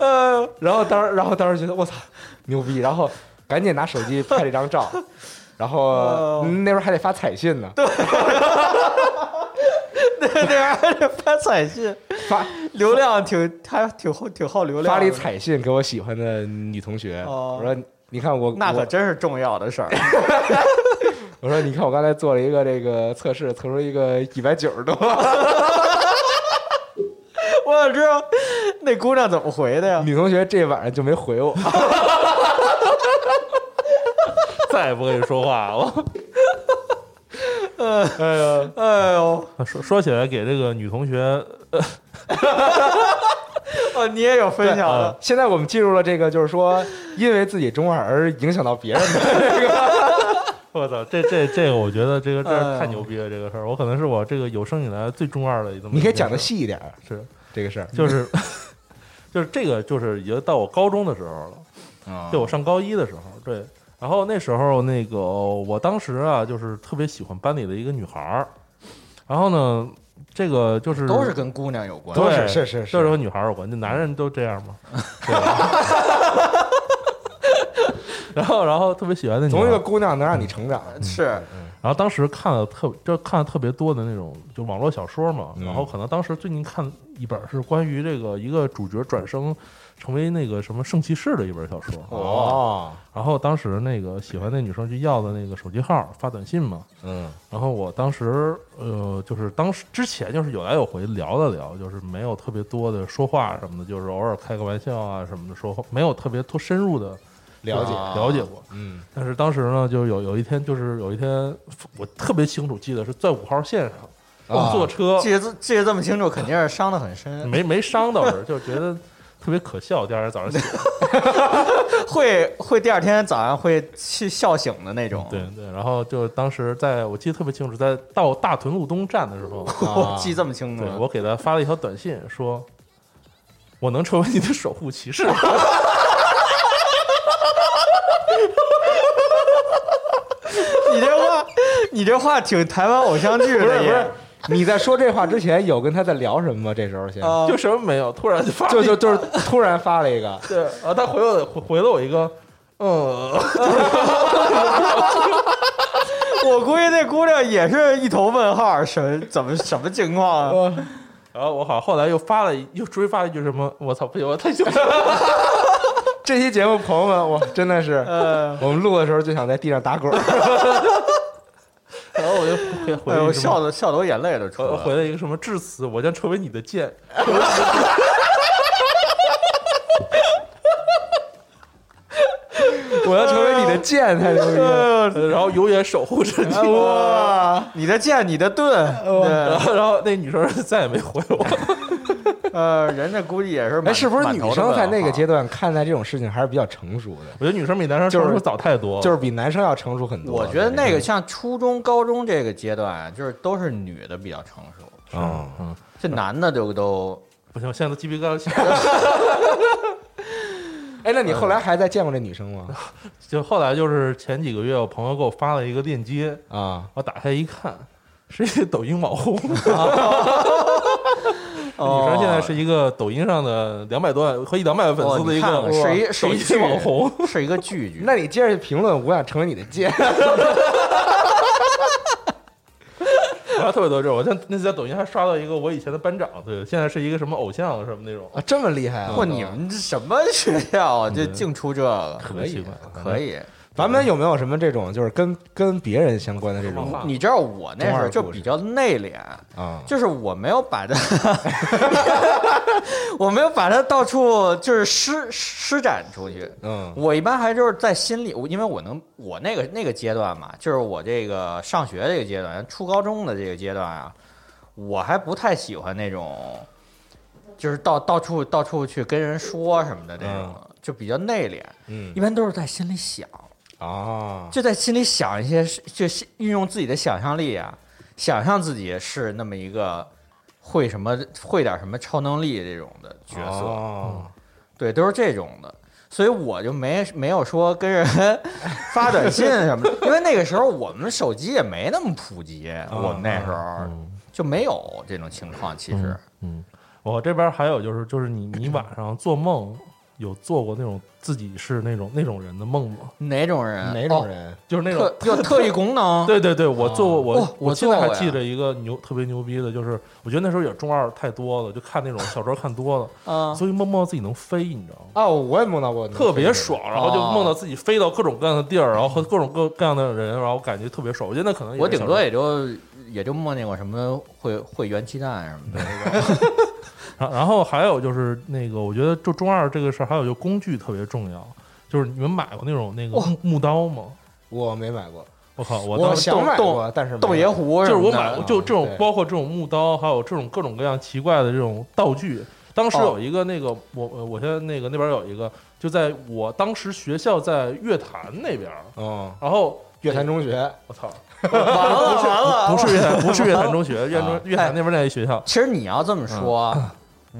呃，(laughs) 然后当时然后当时觉得我操牛逼，然后赶紧拿手机拍了一张照，然后哦那时候还得发彩信呢，(laughs) 对对，还得 (laughs) 发彩信，发流量挺还挺耗挺耗流量。发了一彩信给我喜欢的女同学，哦我说你看我那可真是重要的事儿。(laughs) 我说你看我刚才做了一个这个测试，测出一个一百九十多，(laughs) 我想知道，那姑娘怎么回的呀？女同学这晚上就没回我，再也不跟你说话了。哎呦，哎呦，说说起来，给这个女同学，(laughs) 哦，你也有分享对的，现在我们进入了这个，就是说，因为自己中二而影响到别人的 (laughs) 这个，(laughs) 我操，这这这个，我觉得这个这太牛逼了，这个事儿，我可能是我这个有生以来最中二的一这么一件事儿。你可以讲的细一点，是，这个事儿，就是就是这个，就是已经到我高中的时候了。嗯就我上高一的时候，对，然后那时候那个我当时啊，就是特别喜欢班里的一个女孩儿，然后呢，这个就是都是跟姑娘有关。都对是是是都是和女孩儿有关，那男人都这样吗。(laughs) 对吧？(laughs) 然后，然后特别喜欢那女总有一，个姑娘能让你成长，是，然后当时看了特就看了特别多的那种就网络小说嘛，嗯。然后可能当时最近看一本是关于这个一个主角转生成为那个什么圣骑士的一本小说，哦，然后当时那个喜欢那女生就要的那个手机号发短信嘛，嗯。然后我当时呃就是当时之前就是有来有回聊了聊，就是没有特别多的说话什么的，就是偶尔开个玩笑啊什么的说话，没有特别多深入的了解，啊了解过。嗯但是当时呢，就有有一天，就是有一天，我特别清楚记得是在五号线上，啊坐车记得这记得这么清楚，肯定是伤得很深。没没伤倒是，就觉得特别可笑。第二天早上起来，(laughs) 会会第二天早上会去笑醒的那种。对对，然后就当时在我记得特别清楚，在到大屯路东站的时候，(laughs) 啊记这么清楚对。我给他发了一条短信，说我能成为你的守护骑士 (laughs) 吗。你这话，你这话挺台湾偶像剧的不是不是也。，你在说这话之前有跟他在聊什么吗？这时候先，啊就什么没有，突然就发了一就就就是突然发了一个，(laughs) 对，然后他回我回回了我一个，嗯，(laughs) 我估计那姑娘也是一头问号，什怎么什么情况啊？然后我好像后来又发了又追发了一句什么，我操，不行，我太羞耻了。(laughs) 这期节目，朋友们，我真的是，呃，我们录的时候就想在地上打滚儿。然后我就回回哎呦，了一个什么笑的笑的我眼泪都出来我了。回了一个什么至此，我将成为你的剑。(laughs) 我要成为你的剑，太牛逼了！呃然后永远守护着你。哇，(laughs) 你的剑，你的盾，然，后，然后那女生再也没回我。(laughs) (laughs) 呃，人家估计也是满。哎，是不是女生在那个阶段？看待这种事情还是比较成熟的？我觉得女生比男生就是成熟早太多了。就是比男生要成熟很多。我觉得那个像初中、高中这个阶段啊，就是都是女的比较成熟，嗯嗯，这男的就都不行，我现在都鸡皮疙瘩起来了。(laughs) 哎，那你后来还在见过这女生吗？(laughs) 就后来就是前几个月，我朋友给我发了一个链接，啊，我打开一看，是一个抖音网红。女女生现在是一个抖音上的两百多万和一两百万粉丝的一个是一是抖一音网红。(laughs) 是一个剧剧，那你接着评论，我想成为你的剑。然后特别多这种，我在那次在抖音还刷到一个我以前的班长，对，现在是一个什么偶像什么那种，啊，这么厉害啊！嚯，你们这什么学校啊？就净出这个，特别奇怪。可以。版本有没有什么这种就是跟跟别人相关的这种你知道我那时候就比较内敛，啊？就是我没有把它，(laughs) 我没有把它到处就是施施展出去。嗯我一般还就是在心里，我因为我能我那个那个阶段嘛，就是我这个上学这个阶段，初高中的这个阶段啊，我还不太喜欢那种，就是到到处到处去跟人说什么的这种，就比较内敛，嗯一般都是在心里想，啊，就在心里想一些，就是运用自己的想象力啊，想象自己是那么一个会什么会点什么超能力这种的角色。哦。对，都是这种的，所以我就没没有说跟人发短信什么的，(laughs) 因为那个时候我们手机也没那么普及，我们那时候嗯就没有这种情况。其实，嗯，我这边还有就是就是你你晚上做梦有做过那种自己是那种那种人的梦吗？哪种人？哪种人？就是那种特有特异功能？(laughs) 对对对，我做过，我哦我现在还记着一个牛特别牛逼的，就是我觉得那时候也中二太多了，就看那种小说看多了，啊所以梦梦到自己能飞，你知道吗？哦，我也梦到过，特别爽，然后就哦梦到自己飞到各种各样的地儿，然后和各种各各样的人，然后感觉特别爽。我觉得那可能也我顶多也就也就梦见过什么会会元气弹什么的。然然后还有就是那个，我觉得就中二这个事儿，还有就工具特别重要。就是你们买过那种那个木木刀吗？我没买过，我靠，我我当时想买过，但是就是我买过，就这种包括这种木刀，还有这种各种各样奇怪的这种道具。当时哦有一个那个，我我我现在那个那边有一个，就在我当时学校在乐坛那边，嗯，然后乐坛中学我操，(laughs) 完了完了，不是乐坛，不是乐坛中学，(laughs) 乐啊中乐坛那边那一学校，其实你要这么说，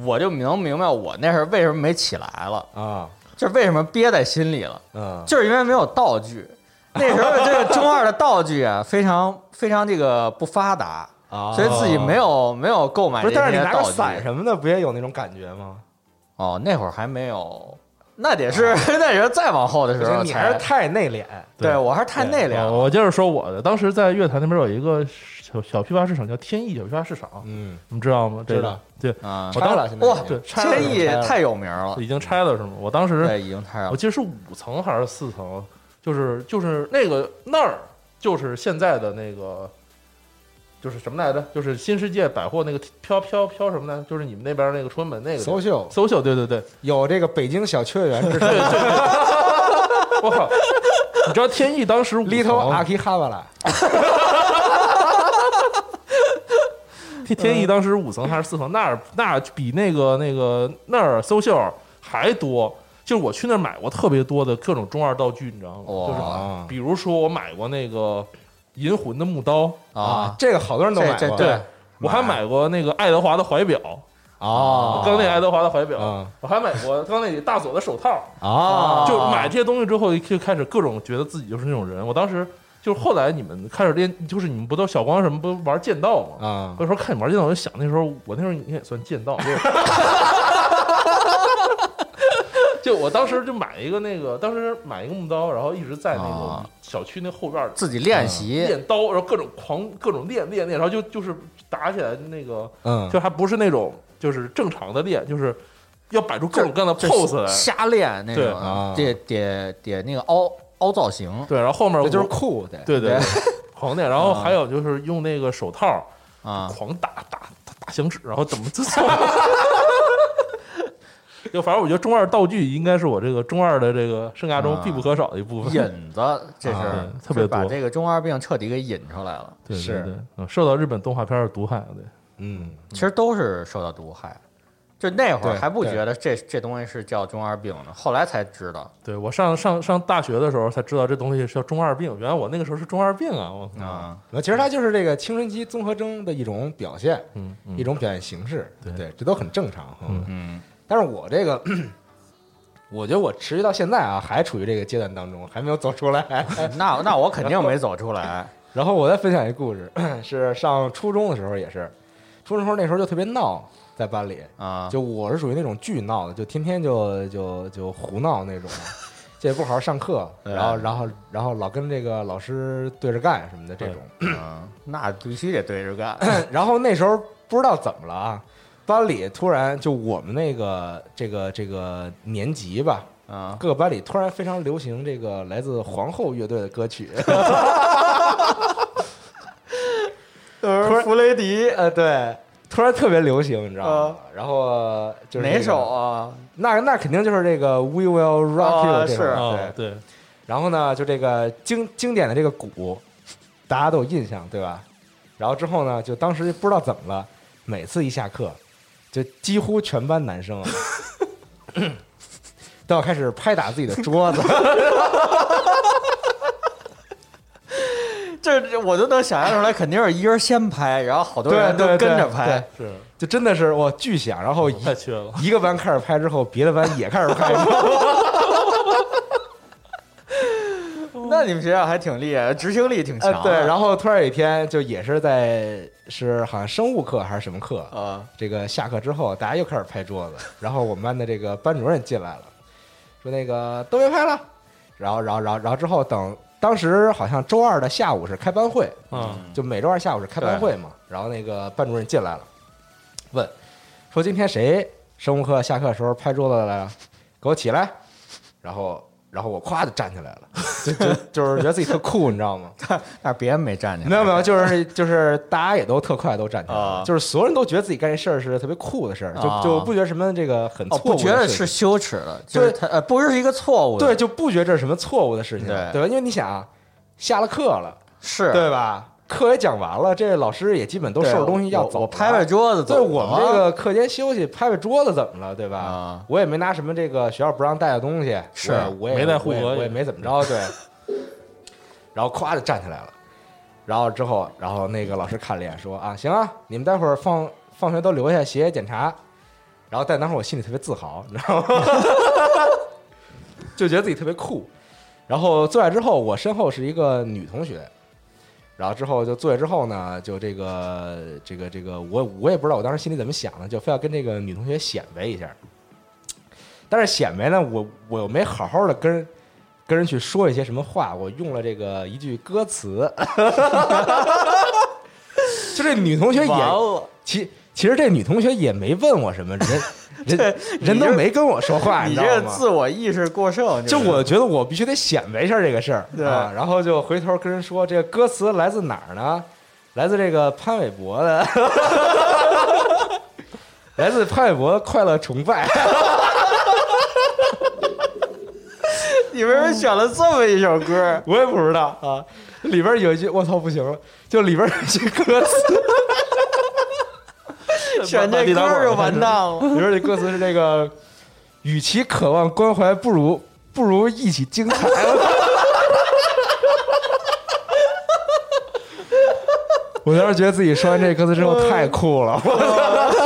我就能明白我那时候为什么没起来了，啊，就是为什么憋在心里了，嗯，就是因为没有道具。(laughs) 那时候这个中二的道具啊，非常非常这个不发达，啊所以自己没有没有购买不是，但是你拿个。伞什么的，不也有那种感觉吗？哦，那会儿还没有，那得是 (laughs) 那也是再往后的时候你还是。太内敛，对我还是太内敛我就是说我的，当时在乐坛那边有一个小小批发市场，叫天意小批发市场，嗯，你们知道吗？这个知道对，啊我，当拆了现在哇已经对拆了天意拆了太有名了，已经拆了是吗？我当时对，已经拆了。我记得是五层还是四层，就是就是那个那儿就是现在的那个。就是什么来着？就是新世界百货那个飘飘飘什么呢？就是你们那边那个春门那个搜秀搜秀，对对对，有这个北京小秋叶原之称对对对，(laughs) 我靠！你知道天意当时五层，Little 阿基哈巴拉，(laughs) 天天意当时五层还是四层？那儿那比那个那个那儿搜秀还多。就是我去那儿买过特别多的各种中二道具，你知道吗？哇就是啊比如说我买过那个银魂的木刀，啊，这个好多人都买过，对我还买过那个爱德华的怀表，啊，刚那爱德华的怀表，嗯我还买过刚那大佐的手套。啊，就买这些东西之后，就开始各种觉得自己就是那种人。我当时就是后来你们开始练，就是你们不都小光什么不玩剑道吗？啊有时候看你玩剑道，我就想那时候我那时候应该也算剑道，(laughs) 就我当时就买一个那个，当时买一个木刀，然后一直在那个啊小区那后院儿自己练习练刀，然后各种狂各种练练练，然后就就是打起来那个，嗯，就还不是那种就是正常的练，就是要摆出各种各样的 pose 来。瞎练那对种啊，得得得那个凹凹造型，对，然后后面这就是酷，对对对 (laughs) 狂练，然后还有就是用那个手套啊，狂打打打打响指，然后怎么自做。(laughs) 就反正我觉得中二道具应该是我这个中二的这个生涯中必不可少的一部分。引子，这是啊特别多把这个中二病彻底给引出来了。对对是。对，嗯受到日本动画片的毒害，对，嗯，其实都是受到毒害，就那会儿还不觉得这这东西是叫中二病呢，后来才知道对我上上上大学的时候才知道这东西是叫中二病，原来我那个时候是中二病啊！我啊。那其实它就是这个青春期综合征的一种表现，嗯嗯一种表现形式，对对，这都很正常。嗯嗯，但是我这个，我觉得我持续到现在啊，还处于这个阶段当中，还没有走出来。(laughs) 那那我肯定没走出来。然后我再分享一个故事，是上初中的时候也是，初中时候那时候就特别闹，在班里，啊，就我是属于那种巨闹的，就天天就就就胡闹那种，(laughs) 这也不好好上课，然后然后然后老跟这个老师对着干什么的这种。嗯，那必须得对着干。(laughs) 然后那时候不知道怎么了啊，班里突然就我们那个这个这个年级吧，啊，各个班里突然非常流行这个来自皇后乐队的歌曲，(laughs) 都是弗雷迪，呃，对，突然特别流行，你知道吗啊？然后就是这个哪首？啊？那那肯定就是这个 We Will Rock You 啊这首是哦对。对，然后呢，就这个经经典的这个鼓，大家都有印象，对吧？然后之后呢，就当时不知道怎么了，每次一下课，就几乎全班男生啊，(laughs) 都要开始拍打自己的桌子。(laughs) 这这我都能想象出来，肯定是一人先拍，然后好多人都跟着对拍。是就真的是哇巨响，然后一个班开始拍之后，别的班也开始拍。(laughs) 那你们学校还挺厉害，执行力挺强呃，对，然后突然有一天，就也是在是好像生物课还是什么课，啊。这个下课之后，大家又开始拍桌子，然后我们班的这个班主任进来了，说那个都别拍了，然后，然后，然后，然后之后等当时好像周二的下午是开班会，嗯，就每周二下午是开班会嘛，然后那个班主任进来了，问说今天谁生物课下课的时候拍桌子来了，给我起来，然后然后我咵就站起来了，(laughs) 就就就是觉得自己特酷，你知道吗？但是别人没站起来，没有没有，就是就是大家也都特快都站起来了，啊就是所有人都觉得自己干这事儿是特别酷的事儿，就啊就不觉得什么这个很哦，错误的不觉得是羞耻的，就是他呃，不是一个错误的，对，就不觉得这是什么错误的事情，对对吧？因为你想啊，下了课了，是，对吧？课也讲完了，这老师也基本都收拾东西要走了，我拍拍桌子对我们这个课间休息拍拍桌子怎么了，对吧？啊我也没拿什么这个学校不让带的东西，是我也没带护额我也我也没怎么着，对。(laughs) 然后咵就站起来了，然后之后，然后那个老师看了一眼说啊，行啊，你们待会儿放放学都留下写写检查。然后但当时我心里特别自豪，你知道吗？(laughs) 就觉得自己特别酷。然后坐下之后，我身后是一个女同学，然后之后就坐下之后呢，就这个这个这个，我我也不知道我当时心里怎么想的，就非要跟这个女同学显摆一下。但是显摆呢，我我又没好好的跟跟人去说一些什么话，我用了这个一句歌词，(laughs) 就这女同学也，其其实这女同学也没问我什么，人 (laughs) 人人都没跟我说话，(laughs) 你？这个自我意识过剩，就是我觉得我必须得显摆一下这个事儿，对啊，然后就回头跟人说，这个歌词来自哪儿呢？来自这个潘玮柏的，(laughs) 来自潘玮柏《快乐崇拜》。你为什么选了这么一首歌？我也不知道啊，里边有一句我操不行了，就里边有一句歌词，选这歌就完蛋了。(laughs) 你说这歌词是这个，与其渴望关怀，不如不如一起精彩。(laughs) 我当时觉得自己说完这歌词之后太酷了，我操，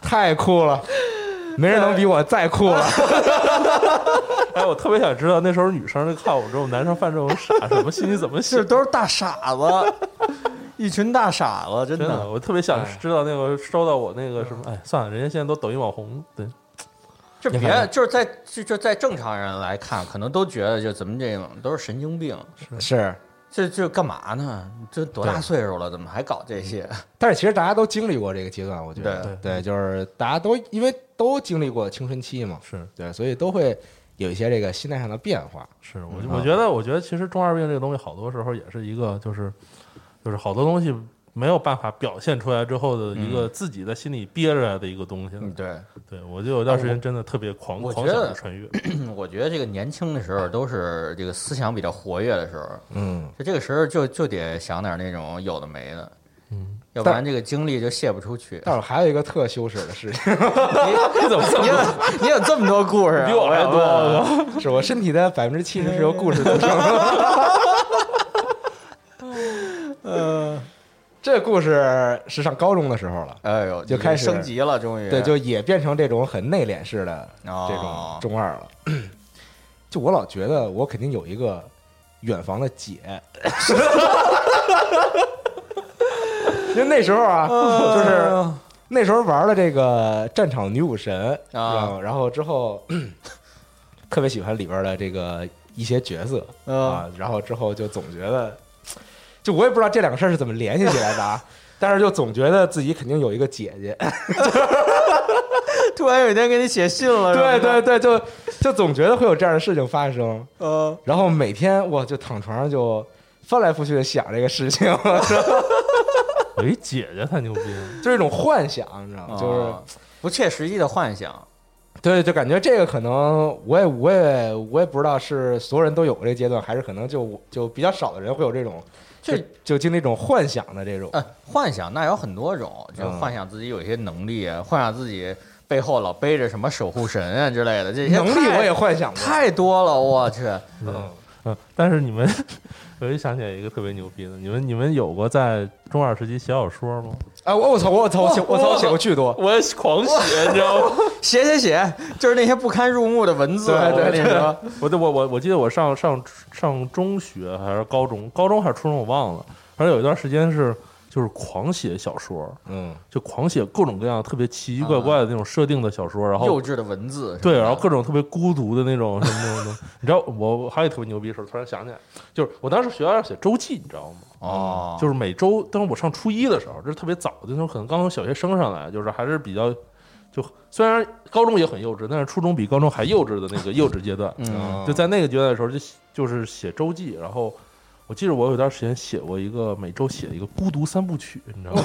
太酷了，没人能比我再酷了。哎，我特别想知道那时候女生看我们这种男生犯这种傻什么心里怎么想这。都是大傻子，一群大傻子，真真的，我特别想哎。知道那个收到我那个什么，哎，算了，人家现在都抖音网红，对，(laughs) 这别就是在就就在正常人来看，可能都觉得就咱们这种都是神经病，是，这这干嘛呢？这多大岁数了，怎么还搞这些？但是其实大家都经历过这个阶段，我觉得，对。对，就是大家都因为都经历过青春期嘛，是。对，所以都会有一些这个心态上的变化。是，我嗯。我觉得，我觉得其实中二病这个东西，好多时候也是一个，就是就是好多东西没有办法表现出来之后的一个自己在心里憋着的一个东西。嗯，对，对我就有段时间真的特别狂狂想穿越，(clears throat) 我觉得这个年轻的时候都是这个思想比较活跃的时候，嗯，就这个时候就就得想点那种有的没的，嗯，要不然这个精力就泄不出去。但是我还有一个特羞耻的事情，(laughs) 你你怎么这你有你有这么多故事啊，比我还多是我身体的百分之七十是由故事组成的。(laughs) 呃，(laughs) 这故事是上高中的时候了，哎呦，就开始升级了，终于。对，就也变成这种很内敛式的哦。这种中二了。(clears throat) 就我老觉得我肯定有一个远房的姐，(laughs) 因为那时候啊，就是那时候玩了这个战场女武神啊。然后之后 (clears throat) 特别喜欢里边的这个一些角色嗯。啊，然后之后就总觉得，就我也不知道这两个事儿是怎么联系起来的啊，(laughs) 但是就总觉得自己肯定有一个姐姐，(laughs) 突然有一天给你写信了，对对，对，就就总觉得会有这样的事情发生，嗯，然后每天我就躺床上就翻来覆去的想这个事情，有 (laughs) 一姐姐太牛逼了，就是一种幻想，你知道吗？就是哦不切实际的幻想，对，就感觉这个可能我也我也我也不知道是所有人都有过这阶段，还是可能就就比较少的人会有这种，就这就经历这种幻想的这种。呃，幻想那有很多种，就嗯幻想自己有一些能力啊，幻想自己背后老背着什么守护神啊之类的，这些能力我也幻想过，太多了，我去，嗯，嗯，但是你们，(laughs) 我又想起来一个特别牛逼的，你们你们有过在中二时期写小说吗？啊，我我操，我操，我写我操，我写过巨多，我也狂写，你知道吗？写写写，就是那些不堪入目的文字，对我跟对，我对我我我记得我上上上中学还是高中，高中还是初中我忘了，反正有一段时间是就是狂写小说，嗯，就狂写各种各样特别奇奇怪怪的那种设定的小说，然后幼稚的文字，对，然后各种特别孤独的那种什么那种的。你知道我我还有特别牛逼的事儿，突然想起来，就是我当时学校要写周记，你知道吗？哦，就是每周，当时我上初一的时候，这是特别早就，那时候可能刚从小学升上来，就是还是比较就虽然高中也很幼稚，但是初中比高中还幼稚的那个幼稚阶段，嗯就在那个阶段的时候就就是写周记，然后。我记得我有段时间写过一个每周写一个孤独三部曲，你知道吗？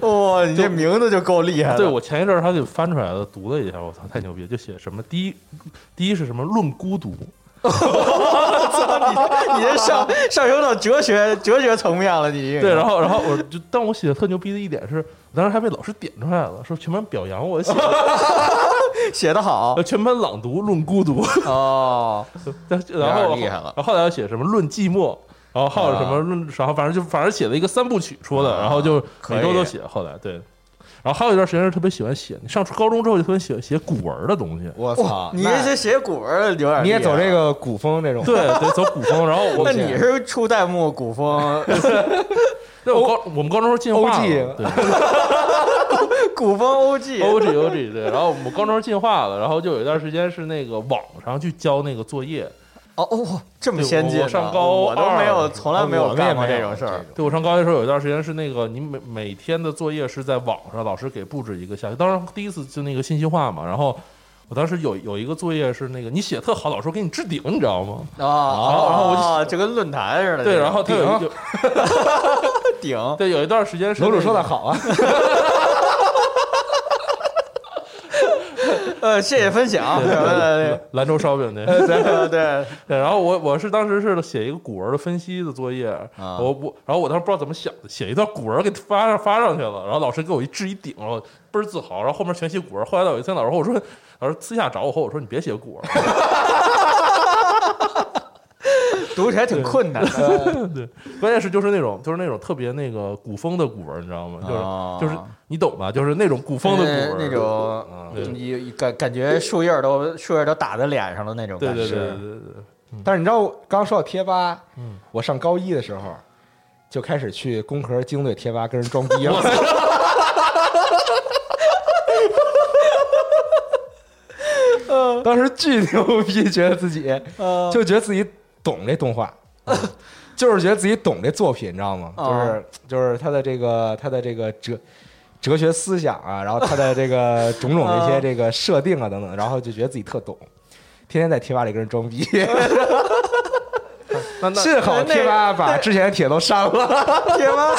(laughs) 哇，你这名字就够厉害的。对我前一阵儿还给翻出来了，读了一下，我操，太牛逼！就写什么第一，第一是什么论孤独，(laughs) 你这上上升到哲学哲学层面了，你对，然后然后我就，但我写的特牛逼的一点是，我当时还被老师点出来了，说全班表扬我写的，(laughs) (laughs) 写的好。呃全班朗读论孤独，哦，(laughs) 然然后厉害了。然后后来要写什么论寂寞。然后还有什么论，然后反正就反正写了一个三部曲出的，啊然后就每周都写。后来对，然后还有一段时间是特别喜欢写，你上高中之后就特别喜欢写古文的东西，我操，你那这写古文有点，你也走这？个古风这种，对对，走古风。然后我 (laughs) 那你是初代目古风，对我高我们高中时候进化了 (laughs) 古风 OG，O G O G 对，然后我们高中进化了，然后就有一段时间是那个网上去交那个作业，哦哦，这么先进我上高我都没有，从来没有干过这种事儿。对我上高一的时候有一段时间是那个你每每天的作业是在网上，老师给布置一个下去，当时第一次就那个信息化嘛，然后。我当时有有一个作业是那个你写特好，老师给你置顶，你知道吗？啊，然后我就啊，就跟论坛似的。对，然后他有一有 (laughs) 顶，对有一段时间是楼主个说的好啊，(laughs) 呃，谢谢分享。对对对对兰州烧饼的对对 (laughs) 对，然后我我是当时是写一个古文的分析的作业，啊我我然后我当时不知道怎么想的，写一段古文给发上发上去了，然后老师给我一置一顶，然后倍儿自豪，然后后面全写古文。后来有一天老师和我说，老师私下找我和我说你别写古文，(laughs) 读起来挺困难的。(laughs) (laughs) 对，关键是就是那种就是那种特别那个古风的古文，你知道吗？就是、啊就是你懂吧？就是那种古风的古文，那种对。你感感觉树叶都树叶都打在脸上了那种感觉。对对对对。对，但是你知道，刚说到贴吧，嗯，我上高一的时候就开始去工壳机动队贴吧跟人装逼了。(laughs) 当时巨牛逼，觉得自己呃，就觉得自己懂这动画，(laughs) 就是觉得自己懂这作品，你知道吗？啊就是就是他的这个他的这个哲哲学思想啊，然后他的这个种种这些啊这个设定啊等等，(laughs) 然后就觉得自己特懂，天天在贴吧里跟人装逼。(laughs) 幸好贴吧把之前的帖都删了。贴吧。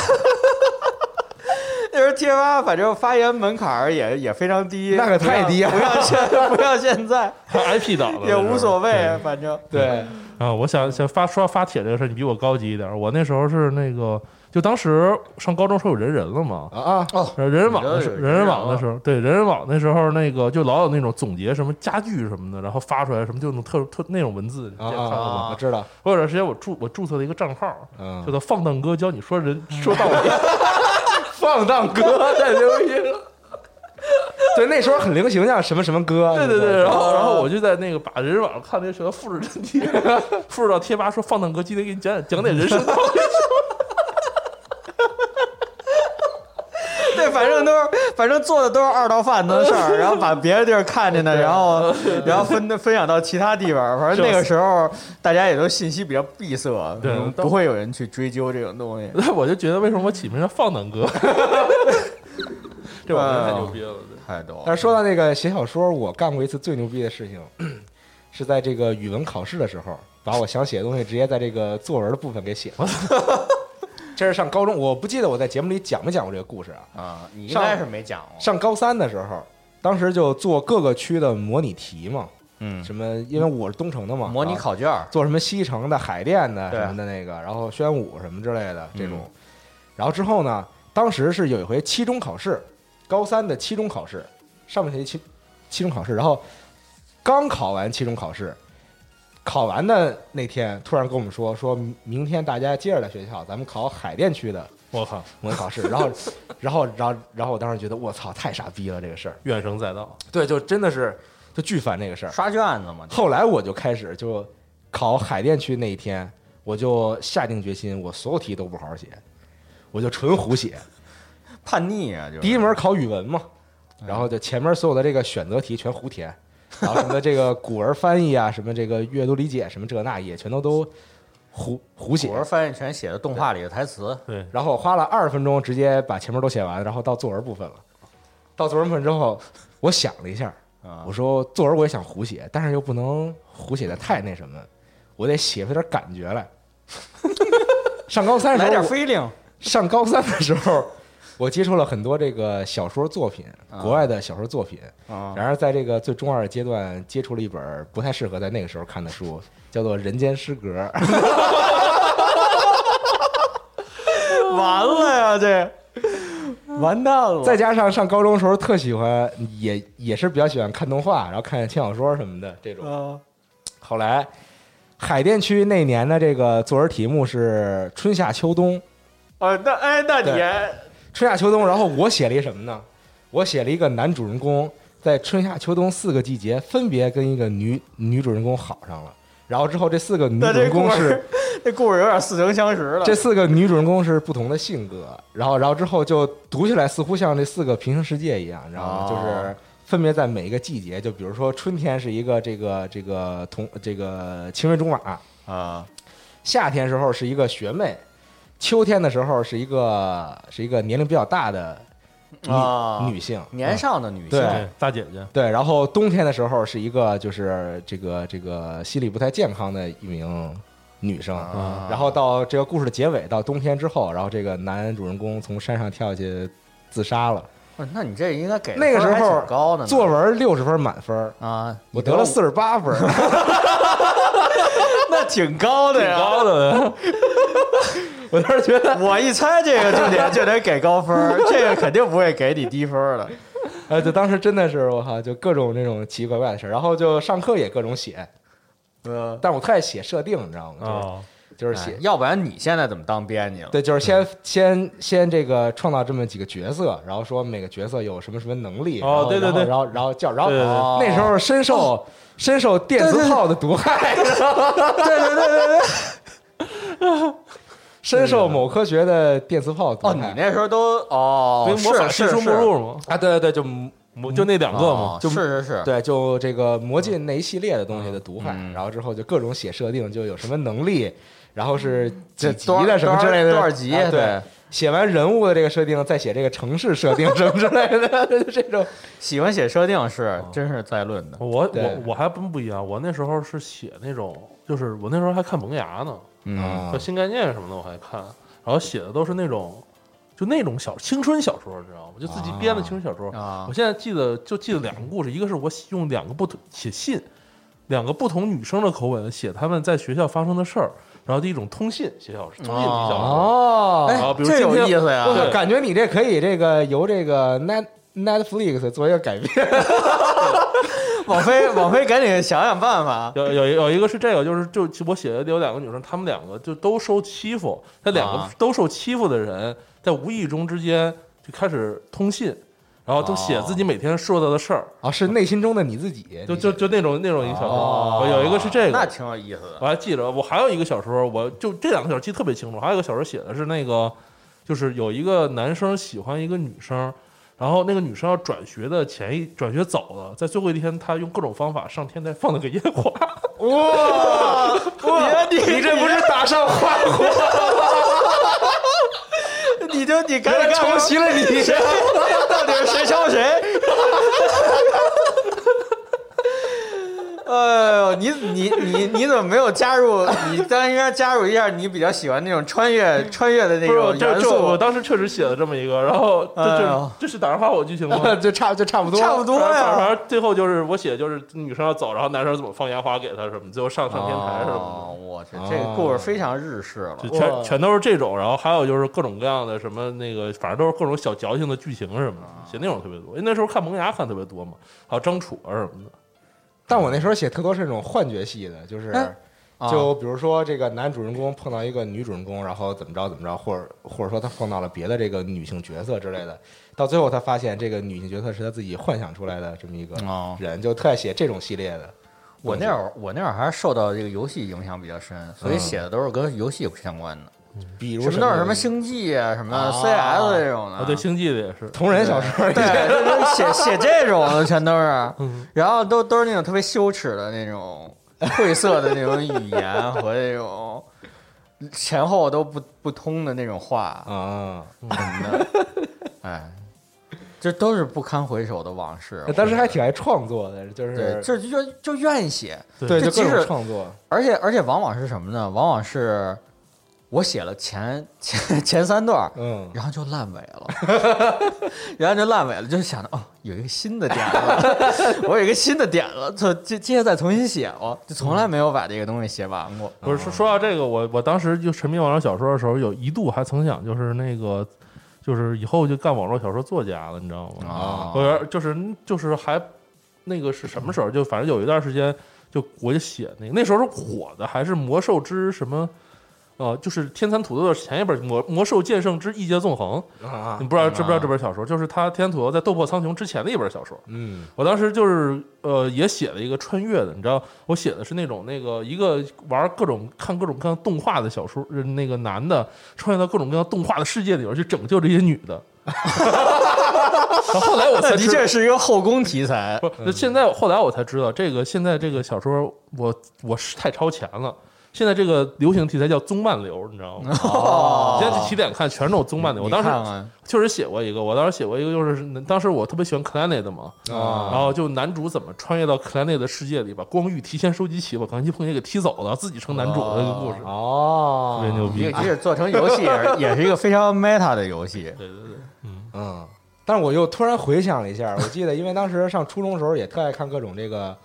(laughs) 那时候贴吧，反正发言门槛儿也也非常低，那可太低了不像现不像现在，还 IP 党的也无所谓，反正对，啊，我想想发说发帖这个事儿，你比我高级一点。我那时候是那个，就当时上高中时候有人人了嘛，啊啊，哦，人人网的时候，人人网的时候，对人人网那时候那个就老有那种总结什么家具什么的，然后发出来什么就那种特特那种文字，你啊啊见看过吗？啊！我知道，我有段时间我注我注册了一个账号，嗯叫，做放荡哥教你说人说道理。(laughs) 放荡哥太牛逼了。(laughs) 对，那时候很流行，像什么什么歌。对对对，然后然后我我就在那个把人人网上看那些什么复制粘贴，复制到贴吧说放荡哥今天给你讲讲点人生道理。对，反正都是反正做的都是二道贩子的事儿，然后把别的地儿看见的，然后 (laughs) 然后分分享到其他地方，反正那个时候大家也都信息比较闭塞，对嗯不会有人去追究这种东西。(laughs) 那我就觉得为什么我起名叫放 (laughs) 荡哥，这玩意儿太牛逼了。对太多但是说到那个写小说，我干过一次最牛逼的事情，(clears throat) 是在这个语文考试的时候，把我想写的东西直接在这个作文的部分给写了。这是上高中，我不记得我在节目里讲没讲过这个故事啊。啊，你应该是没讲过。上高三的时候，当时就做各个区的模拟题嘛，嗯，什么因为我是东城的嘛，模拟啊考卷做什么西城的、海淀的什么的那个，然后宣武什么之类的这种。嗯然后之后呢，当时是有一回期中考试，高三的期中考试，上半学期期期中考试，然后刚考完期中考试，考完的那天突然跟我们说，说明天大家接着来学校，咱们考海淀区的我靠，模拟考试。然后，(laughs) 然后，然后，然后我当时觉得，我操，太傻逼了这个事儿。怨声载道。对，就真的是就巨烦这个事儿。刷卷子嘛，后来我就开始就考海淀区那一天，我就下定决心，我所有题都不好好写，我就纯胡写。叛逆啊，就是第一门考语文嘛，然后就前面所有的这个选择题全胡填，然后什么这个古文翻译啊，什么这个阅读理解什么这那也全都都胡胡写古文翻译全写的动画里的台词，对，然后我花了二十分钟直接把前面都写完，然后到作文部分了。到作文部分之后，我想了一下，啊我说作文我也想胡写，但是又不能胡写的太那什么，我得写出点感觉来。上高三的来点，feeling 上高三的时候，我接触了很多这个小说作品，啊国外的小说作品。啊然而在这个最中二的阶段，接触了一本不太适合在那个时候看的书，叫做《人间失格》。(laughs) (laughs) 完了呀，这完蛋了。再加上上高中的时候特喜欢，也也是比较喜欢看动画，然后看轻小说什么的这种。啊后来海淀区那年的这个作文题目是春夏秋冬，啊，那哎，那你对春夏秋冬。然后我写了一什么呢？我写了一个男主人公在春夏秋冬四个季节分别跟一个女女主人公好上了，然后之后这四个女主人公是这故事有点似曾相识了。这四个女主人公是不同的性格，然后然后之后就读起来似乎像这四个平行世界一样，你知道吗？哦就是分别在每一个季节，就比如说春天是一个这个这个同这个青梅竹马，啊夏天时候是一个学妹，秋天的时候是一个是一个年龄比较大的女、啊女性，年少的女性。大姐姐，对，然后冬天的时候是一个就是这个这个心理不太健康的一名女生，啊。然后到这个故事的结尾，到冬天之后，然后这个男主人公从山上跳下去自杀了。不是那你这应该给那个时候高的呢作文六十分满分，啊，我得了四十八分。(laughs) 那挺高的挺呀。高的，(laughs) 我当时觉得，我一猜这个就得就得给高分，这个肯定不会给你低分的。呃，就当时真的是我靠，就各种那种奇奇怪怪的事儿，然后就上课也各种写，呃，但我特爱写设定，你知道吗？啊，就是就是写。哎要不然你现在怎么当编辑了？对，就是先先先这个创造这么几个角色，然后说每个角色有什么什么能力，哦然后对对对然后然后然后叫，然后那时候深受深受电磁炮的毒害，对对对对对。(laughs) 深受某科学的电磁炮毒哦，害。你那时候都哦，跟魔法是是新书目录吗，啊，对对对，就魔就那两个嘛哦，就是是是，对，就这个魔镜那一系列的东西的毒害，嗯。然后之后就各种写设定，就有什么能力，然后是这几集的什么之类的，多少集？啊对，，写完人物的这个设定，再写这个城市设定什么之类的，(laughs) 这种。喜欢写设定是真是在论的。我我我还不不一样，我那时候是写那种，就是我那时候还看萌芽呢，嗯。啊。和新概念什么的我还看，然后写的都是那种，就那种小青春小说，你知道吗？就自己编的青春小说。啊。我现在记得就记得两个故事，一个是我用两个不同写信，两个不同女生的口吻写他们在学校发生的事儿，然后的一种通信写小说，通信体小说。哦，哎啊比如这有意思呀我！感觉你这可以这个由这个 Net Netflix 做一个改编，(laughs) 网飞，网飞，赶紧想想办法。有有有一个是这个，就是就我写的有两个女生，她们两个就都受欺负，她两个啊都受欺负的人，在无意中之间就开始通信，然后都写自己每天受到的事儿，啊，是内心中的你自己，就就就那种那种一个小说。有一个是这个，那挺有意思的。我还记着，我还有一个小说，我就这两个小说记得特别清楚。还有一个小说写的是那个，就是有一个男生喜欢一个女生，然后那个女生要转学的前一转学走了，在最后一天，他用各种方法上天台放了个烟花。哇哇，你 (laughs) 你这不是打上花火，你就你赶原来紧干抄袭了你，到底是谁抄谁？哎呦，你你你你怎么没有加入？你当然应该加入一下你比较喜欢那种穿越穿越的那，种元这这我，当时确实写了这么一个，然后这这哎这是打上花火剧情吗？(laughs) 就差就差不多，差不多反正反。正最后就是我写的就是女生要走，然后男生怎么放烟花给她什么，最后上上天台什么的，我去，这个故事非常日式了，就。全全都是这种。然后还有就是各种各样的什么那个，反正都是各种小矫情的剧情什么的，写那种特别多。因为那时候看萌芽看特别多嘛，还有张楚啊什么的。但我那时候写特多是那种幻觉系的，就是。就比如说这个男主人公碰到一个女主人公，然后怎么着怎么着，或者或者说他碰到了别的这个女性角色之类的，到最后他发现这个女性角色是他自己幻想出来的这么一个哦人，就特爱写这种系列的。我那会儿我那会儿还是受到这个游戏影响比较深，所以嗯写的都是跟游戏相关的，比如什么都是什么星星际啊，什么啊 CS 这种的。啊，对，星际的也是。同人小说，对，就是写写这种的全都是，嗯然后都都是那种特别羞耻的那种晦涩的那种语言和那种前后都不不通的那种话啊，什么的，哎，这都是不堪回首的往事。当时还挺爱创作的，就是对，这就就愿意写，对，就各这即使种创作，而且而且往往是什么呢？往往是我写了前 (laughs) 前前三段，嗯，然后就烂尾了，(laughs) 然后就烂尾了，就想着哦，有一个新的点了，(laughs) 我有一个新的点了，就接接着再重新写哦，就从来没有把这个东西写完过。不是说说到这个，我我当时就沉迷网络小说的时候，有一度还曾想，就是那个，就是以后就干网络小说作家了，你知道吗？啊我有就是就是还那个是什么时候？就反正有一段时间，就我就写那个那时候是火的，还是魔兽之什么？呃，就是天蚕土豆的前一本《魔魔兽剑圣之异界纵横》，啊你不知道知不知道这本小说？就是他天蚕土豆在斗破苍穹之前的一本小说。嗯我当时就是呃也写了一个穿越的，你知道，我写的是那种那个一个玩各种看各种各样动画的小说，呃那个男的穿越到各种各样动画的世界里边去拯救这些女的。(laughs) 然后后来我才的知道，确是一个后宫题材，不是，现在后来我才知道，这个现在这个小说我我是太超前了。现在这个流行题材叫综漫流，你知道吗？(laughs) 哦。你现在去起点看，全是那种综漫流。我当时确实写过一个，我当时写过一个，就是当时我特别喜欢 Clannad 嘛，啊。然后就男主怎么穿越到 Clannad 的世界里，把光遇提前收集齐，把钢琴碰见给踢走了，自己成男主的这个故事，哦，特别牛逼。这。个即使做成游戏，也是一个非常 meta 的游戏。对对对，嗯。嗯，但是我又突然回想了一下，我记得因为当时上初中的时候也特爱看各种这个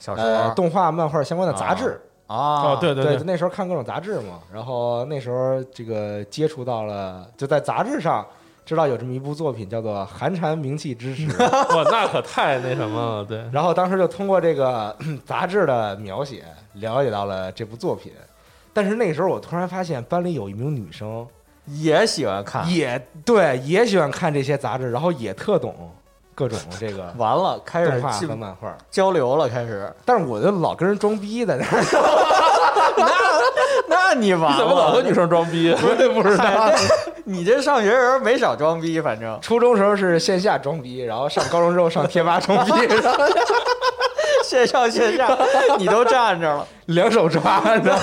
小呃说动画、漫画相关的杂志，啊哦，对对对，那时候看各种杂志嘛，然后那时候这个接触到了，就在杂志上知道有这么一部作品叫做《寒蝉鸣泣之时》，(laughs) 哇，那可太那什么了，对。然后当时就通过这个 (clears throat) 杂志的描写了解到了这部作品。但是那时候我突然发现班里有一名女生也喜欢看，也对也喜欢看这些杂志，然后也特懂各种这个 (laughs) 完了开动画始进和漫画，交流了，开始。(laughs) 但是我就老跟人装逼在那儿，(laughs) 那那你完了，你怎么老和女生装逼？我也不知道。你这上学时候没少装逼，反正初中时候是线下装逼，然后上高中之后上贴吧装逼，线上线下你都站着了，两手抓，你知道吗？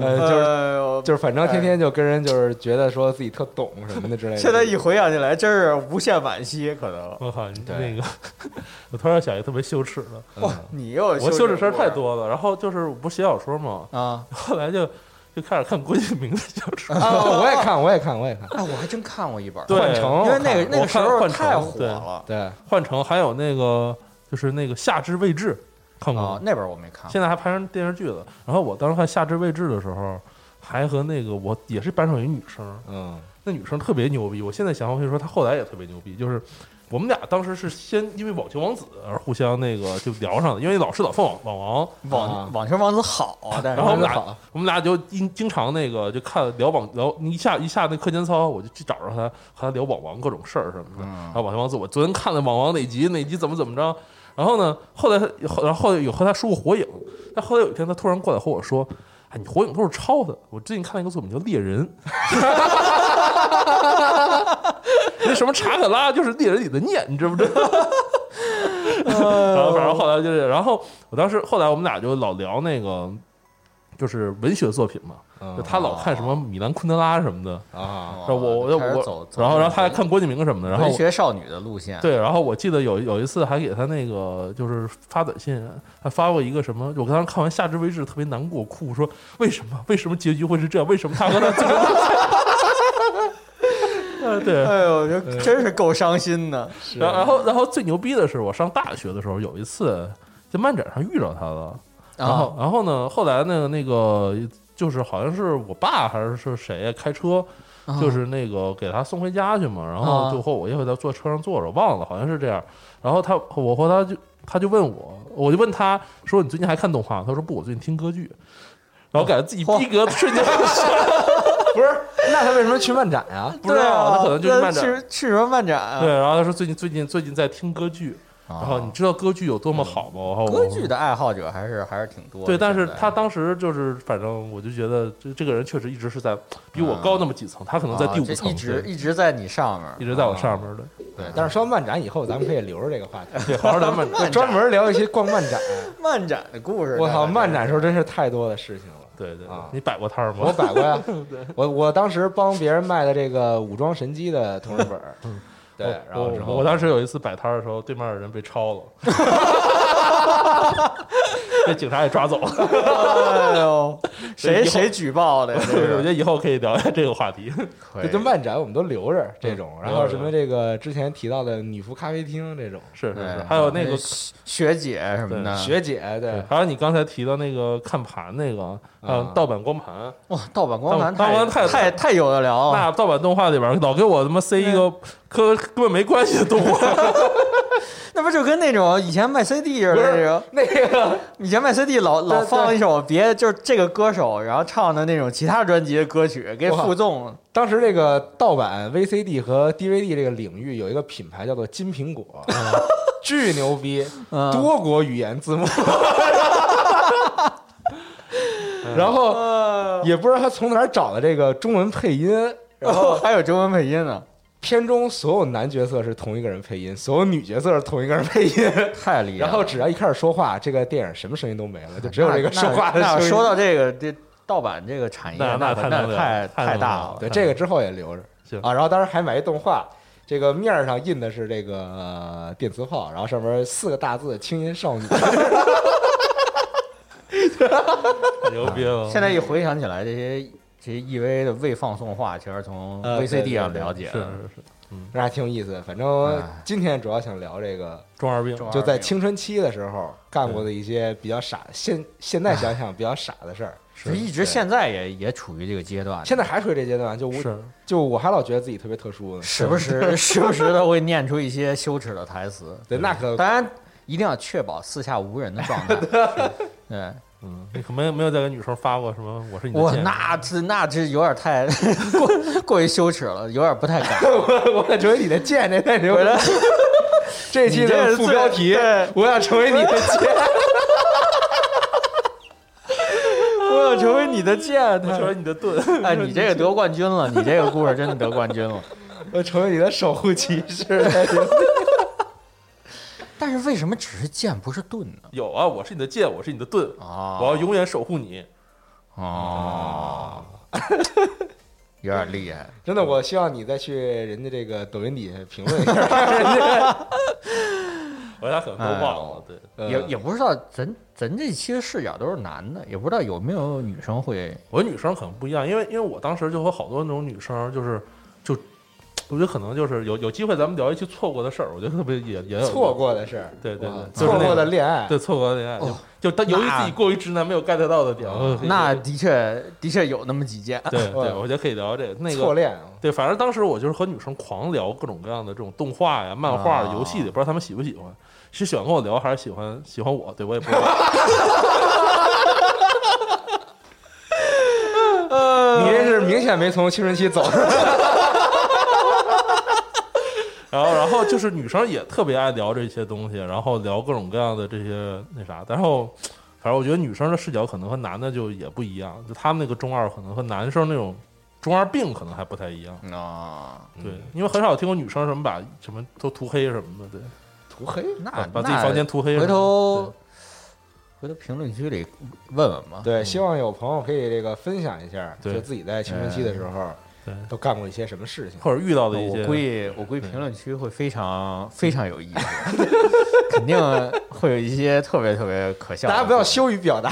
呃，就是哎就是，反正天天就跟人就是觉得说自己特懂什么的之类的。现在一回想起来，真是无限惋惜，可能。我靠，你对那个，(laughs) 我突然想一个特别羞耻的，哇，你又我羞耻事儿太多了。然后就是我不是写小说嘛，啊！(laughs) 后来就就开始看郭敬明的小说。(laughs) 啊，我也看，我也看，我也看。哎，我还真看过一本，幻城，因为那个那个时候太火对了对幻城还有那个就是那个夏至未至，看过那本我没看。现在还拍成电视剧了。然后我当时看夏至未至的时候，还和那个我也是班上有一女生，嗯那女生特别牛逼。我现在想回去说，她后来也特别牛逼，就是我们俩当时是先因为网球王子而互相那个就聊上的，因为老师老放网网王，啊网网球王子好啊，(laughs) 但是然后我们俩我们俩就经经常那个就看聊网聊一下一下那课间操，我就去找着他和他聊网王各种事儿什么的。嗯然后网球王子，我昨天看了网王哪集哪集怎么怎么着。然后呢，后来他后然后后来有和他说过火影，但后来有一天他突然过来和我说：“哎，你火影都是抄的。我最近看了一个作品叫《猎人 (laughs)》，那什么查克拉就是猎人里的念，你知不知道？(laughs) 然后反正后来就是，然后我当时后来我们俩就老聊那个就是文学作品嘛，就嗯他老看什么米兰昆德拉什么的，啊，我我我然后然后他还看郭敬明什么的，然后文学少女的路线。对，然后我记得有有一次还给他那个就是发短信，还发过一个什么，我当时看完《夏至未至》特别难过，哭说为什么为什么结局会是这样？为什么他和他最后？(laughs) (laughs) 呃，对，哎呦，这真是够伤心的。然后然后然后最牛逼的是，我上大学的时候有一次在漫展上遇到他了，然后然后呢，后来呢那个就是好像是我爸还是是谁开车，啊就是那个给他送回家去嘛，然后啊就和我一回在坐车上坐着，忘了好像是这样。然后他我和他就他就问我，我就问他说你最近还看动画？他说不，我最近听歌剧。然后感觉自己逼格瞬间 (laughs) 不是，那他为什么去漫展呀？不知道，他可能就是漫展。去去什么漫展啊？对，然后他说最近最近最近在听歌剧，啊，然后你知道歌剧有多么好吗？然后歌剧的爱好者还是还是挺多的。对，但是他当时就是，反正我就觉得这这个人确实一直是在比我高那么几层，他可能在第五层，一直一直在你上面，一直在我上面的。对，但是说完漫展以后，咱们可以留着这个话题，对，好好聊漫展 (laughs) 专门聊一些逛漫展。(laughs) 漫展的故事。我操，漫展展时候真是太多的事情了。对对你摆过摊儿我？摆过呀，(laughs) 我我当时帮别人卖的这个武装神机的同人本儿，对，然后之后我我当时有一次摆摊的时候，对面的人被抄了，(laughs) 被警察给抓走了。哎呦，谁谁举报的？(laughs) 这我觉得以后可以聊一下这个话题。(laughs) 就漫展我们都留着这种，嗯然后什么这个之前提到的女仆咖啡厅这种，是是是，还有那个学学姐什么的，学姐对对，还有你刚才提到那个看盘那个，还有啊盗版光盘，哇，盗版光盘盗版太太太有的聊了。那盗版动画里边老给我他妈塞一个跟根本没关系的动画，(laughs) 那不就跟那种以前卖 CD 似的那种，那个 (laughs) 以前卖 CD 老老放一首别就是这个歌手然后唱的那种其他专辑的歌曲给附赠，当时这个盗版 VCD 和 DVD 这个领域有一个品牌叫做金苹果，巨牛逼，(laughs) 嗯，多国语言字幕。(laughs) 然后呃也不知道他从哪儿找的这个中文配音，然后还有中文配音呢，片中所有男角色是同一个人配音，所有女角色是同一个人配音。(laughs) 太厉害了。然后只要一开始说话，这个电影什么声音都没了，就只有这个说话的声音。那那说到这个这盗版这个产业，那那太太太大了。对这个之后也留着啊。然后当时还买一动画，这个面儿上印的是这个、呃电磁炮，然后上面四个大字“轻音少女 (laughs) ”。太牛逼了。现在一回想起来，这些这些 EV 的未放送话，其实从呃对 VCD 对对上了解是的。是是，那还挺有意思。反正哎今天主要想聊这个，中二病就在青春期的时候干过的一些比较傻，现现在想想比较傻的事儿。(laughs) 其实一直现在也也处于这个阶段，现在还处于这阶段，就我是就我还老觉得自己特别特殊呢。(laughs) 时不时时不时的会念出一些羞耻的台词。对，那可当然一定要确保四下无人的状态。(laughs) 对，嗯，你可没有没有再给女生发过什么我是你的哇，剑那这那这有点太过过于羞耻了，有点不太敢。(laughs) 我想成为你的剑，这太牛了。这期的副标题：我想成为你的剑。(laughs) 我想成为你的剑，我成为你的盾。哎，你这个得冠军了，你这个故事真的得冠军了。我成为你的守护骑士。(laughs) 但是为什么只是剑不是盾呢？有啊，我是你的剑，我是你的盾，啊我要永远守护你。哦，(laughs) 有点厉害。真的，我希望你再去人家这个抖音底下评论一下，人家 (laughs) 我俩可能都忘了，对，呃也也不知道咱咱这期的视角都是男的，也不知道有没有女生会我女生可能不一样，因为因为我当时就和好多那种女生，就是就我觉得可能就是有有机会咱们聊一期错过的事儿，我觉得特别也也有错，过的事儿，对对对，就是错过的恋爱，对错过的恋爱，就哦就他由于自己过于直男没有 get 到的点，那的确的确有那么几件。对 (laughs) 对，我觉得可以聊这个那个。错恋啊。对，反正当时我就是和女生狂聊各种各样的这种动画呀、漫画、啊游戏的，不知道她们喜不喜欢，是喜欢跟我聊还是喜欢喜欢我？对我也不知道。(laughs) (laughs) 你这是明显没从青春期走出来。然后，然后就是女生也特别爱聊这些东西，然后聊各种各样的这些那啥。然后，反正我觉得女生的视角可能和男的就也不一样，就他们那个中二可能和男生那种中二病可能还不太一样。啊，对，因为很少听过女生什么把什么都涂黑什么的，对，涂黑，那把把自己房间涂黑回。头回头评论区里问问吧。对，希望有朋友可以这个分享一下，就自己在青春期的时候对，都干过一些什么事情。或者遇到的一些我估计我估计评论区会非常非常有意思，(laughs) 肯定会有一些特别特别可笑。大家不要羞于表达，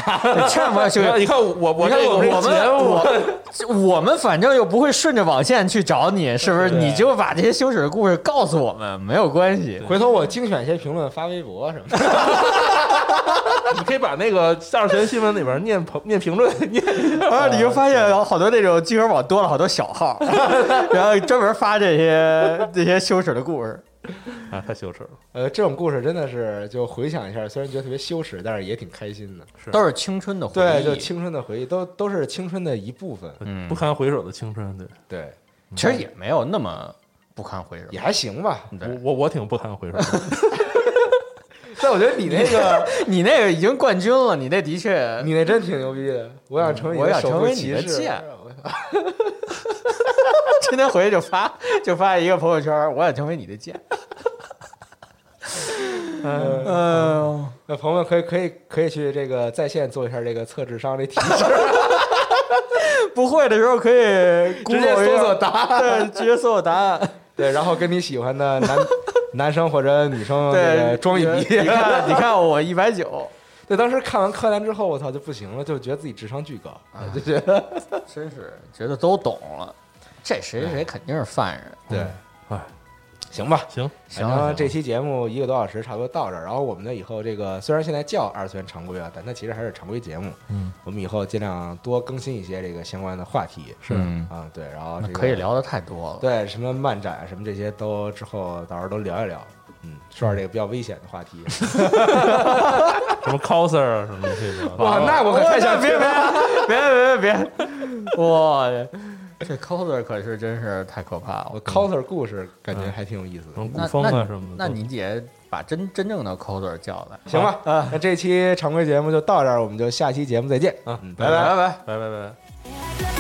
千万不要羞于。(laughs) 你看我我你看我这个我，们我我们反正又不会顺着网线去找你，是不是？你就把这些羞耻的故事告诉我们，没有关系。回头我精选一些评论发微博什么的。(laughs) 你可以把那个二次元新闻里边念评念评论念一下。啊，你就发现有好多那种集合网多了好多小号，(laughs) 然后专门发这些这些羞耻的故事。(laughs) 啊，太羞耻了，呃，这种故事真的是就回想一下，虽然觉得特别羞耻，但是也挺开心的。是都是青春的回忆对，就青春的回忆，都都是青春的一部分。嗯不堪回首的青春。对，对，其实也没有那么不堪回首。也还行吧。我我我挺不堪回首的。(laughs) 但我觉得你那个，(laughs) 你那个已经冠军了，你那的确，你那真挺牛逼的。我想成为你我想成为你的剑。我 (laughs) 今天回去就发就发一个朋友圈，我想成为你的剑。(laughs) 嗯，嗯，那朋友们可以可以可以去这个在线做一下这个测智商的提示。不会的时候可以直接搜索答案，对，直接搜索答案。对，然后跟你喜欢的男男生或者女生对，装一你比。你看，你看我一百九，(laughs) 对，当时看完柯南之后，我操就不行了，就觉得自己智商巨高，啊 (laughs) 就觉得真是觉得都懂了。这谁谁谁肯定是犯人。对，哎，行吧。行，行这期节目一个多小时，差不多到这儿。然后我们呢，以后这个虽然现在叫二次元常规啊，但它其实还是常规节目。嗯，我们以后尽量多更新一些这个相关的话题。是嗯，啊，对，然后这个可以，聊的太多了。对，什么漫展啊什么这些都之后到时候都聊一聊。嗯，说点这个比较危险的话题。(laughs) 什么 coser 啊什么的这种，哇，那我可太想别别了。别别别别！哇，这 coser 可是真是太可怕了我。coser 故事感觉还挺有意思的。什么古那风啊那什么的，那你姐把真真正的 coser 叫来。行吧，那这期常规节目就到这儿，我们就下期节目再见啊嗯，拜拜拜。拜拜。拜拜拜。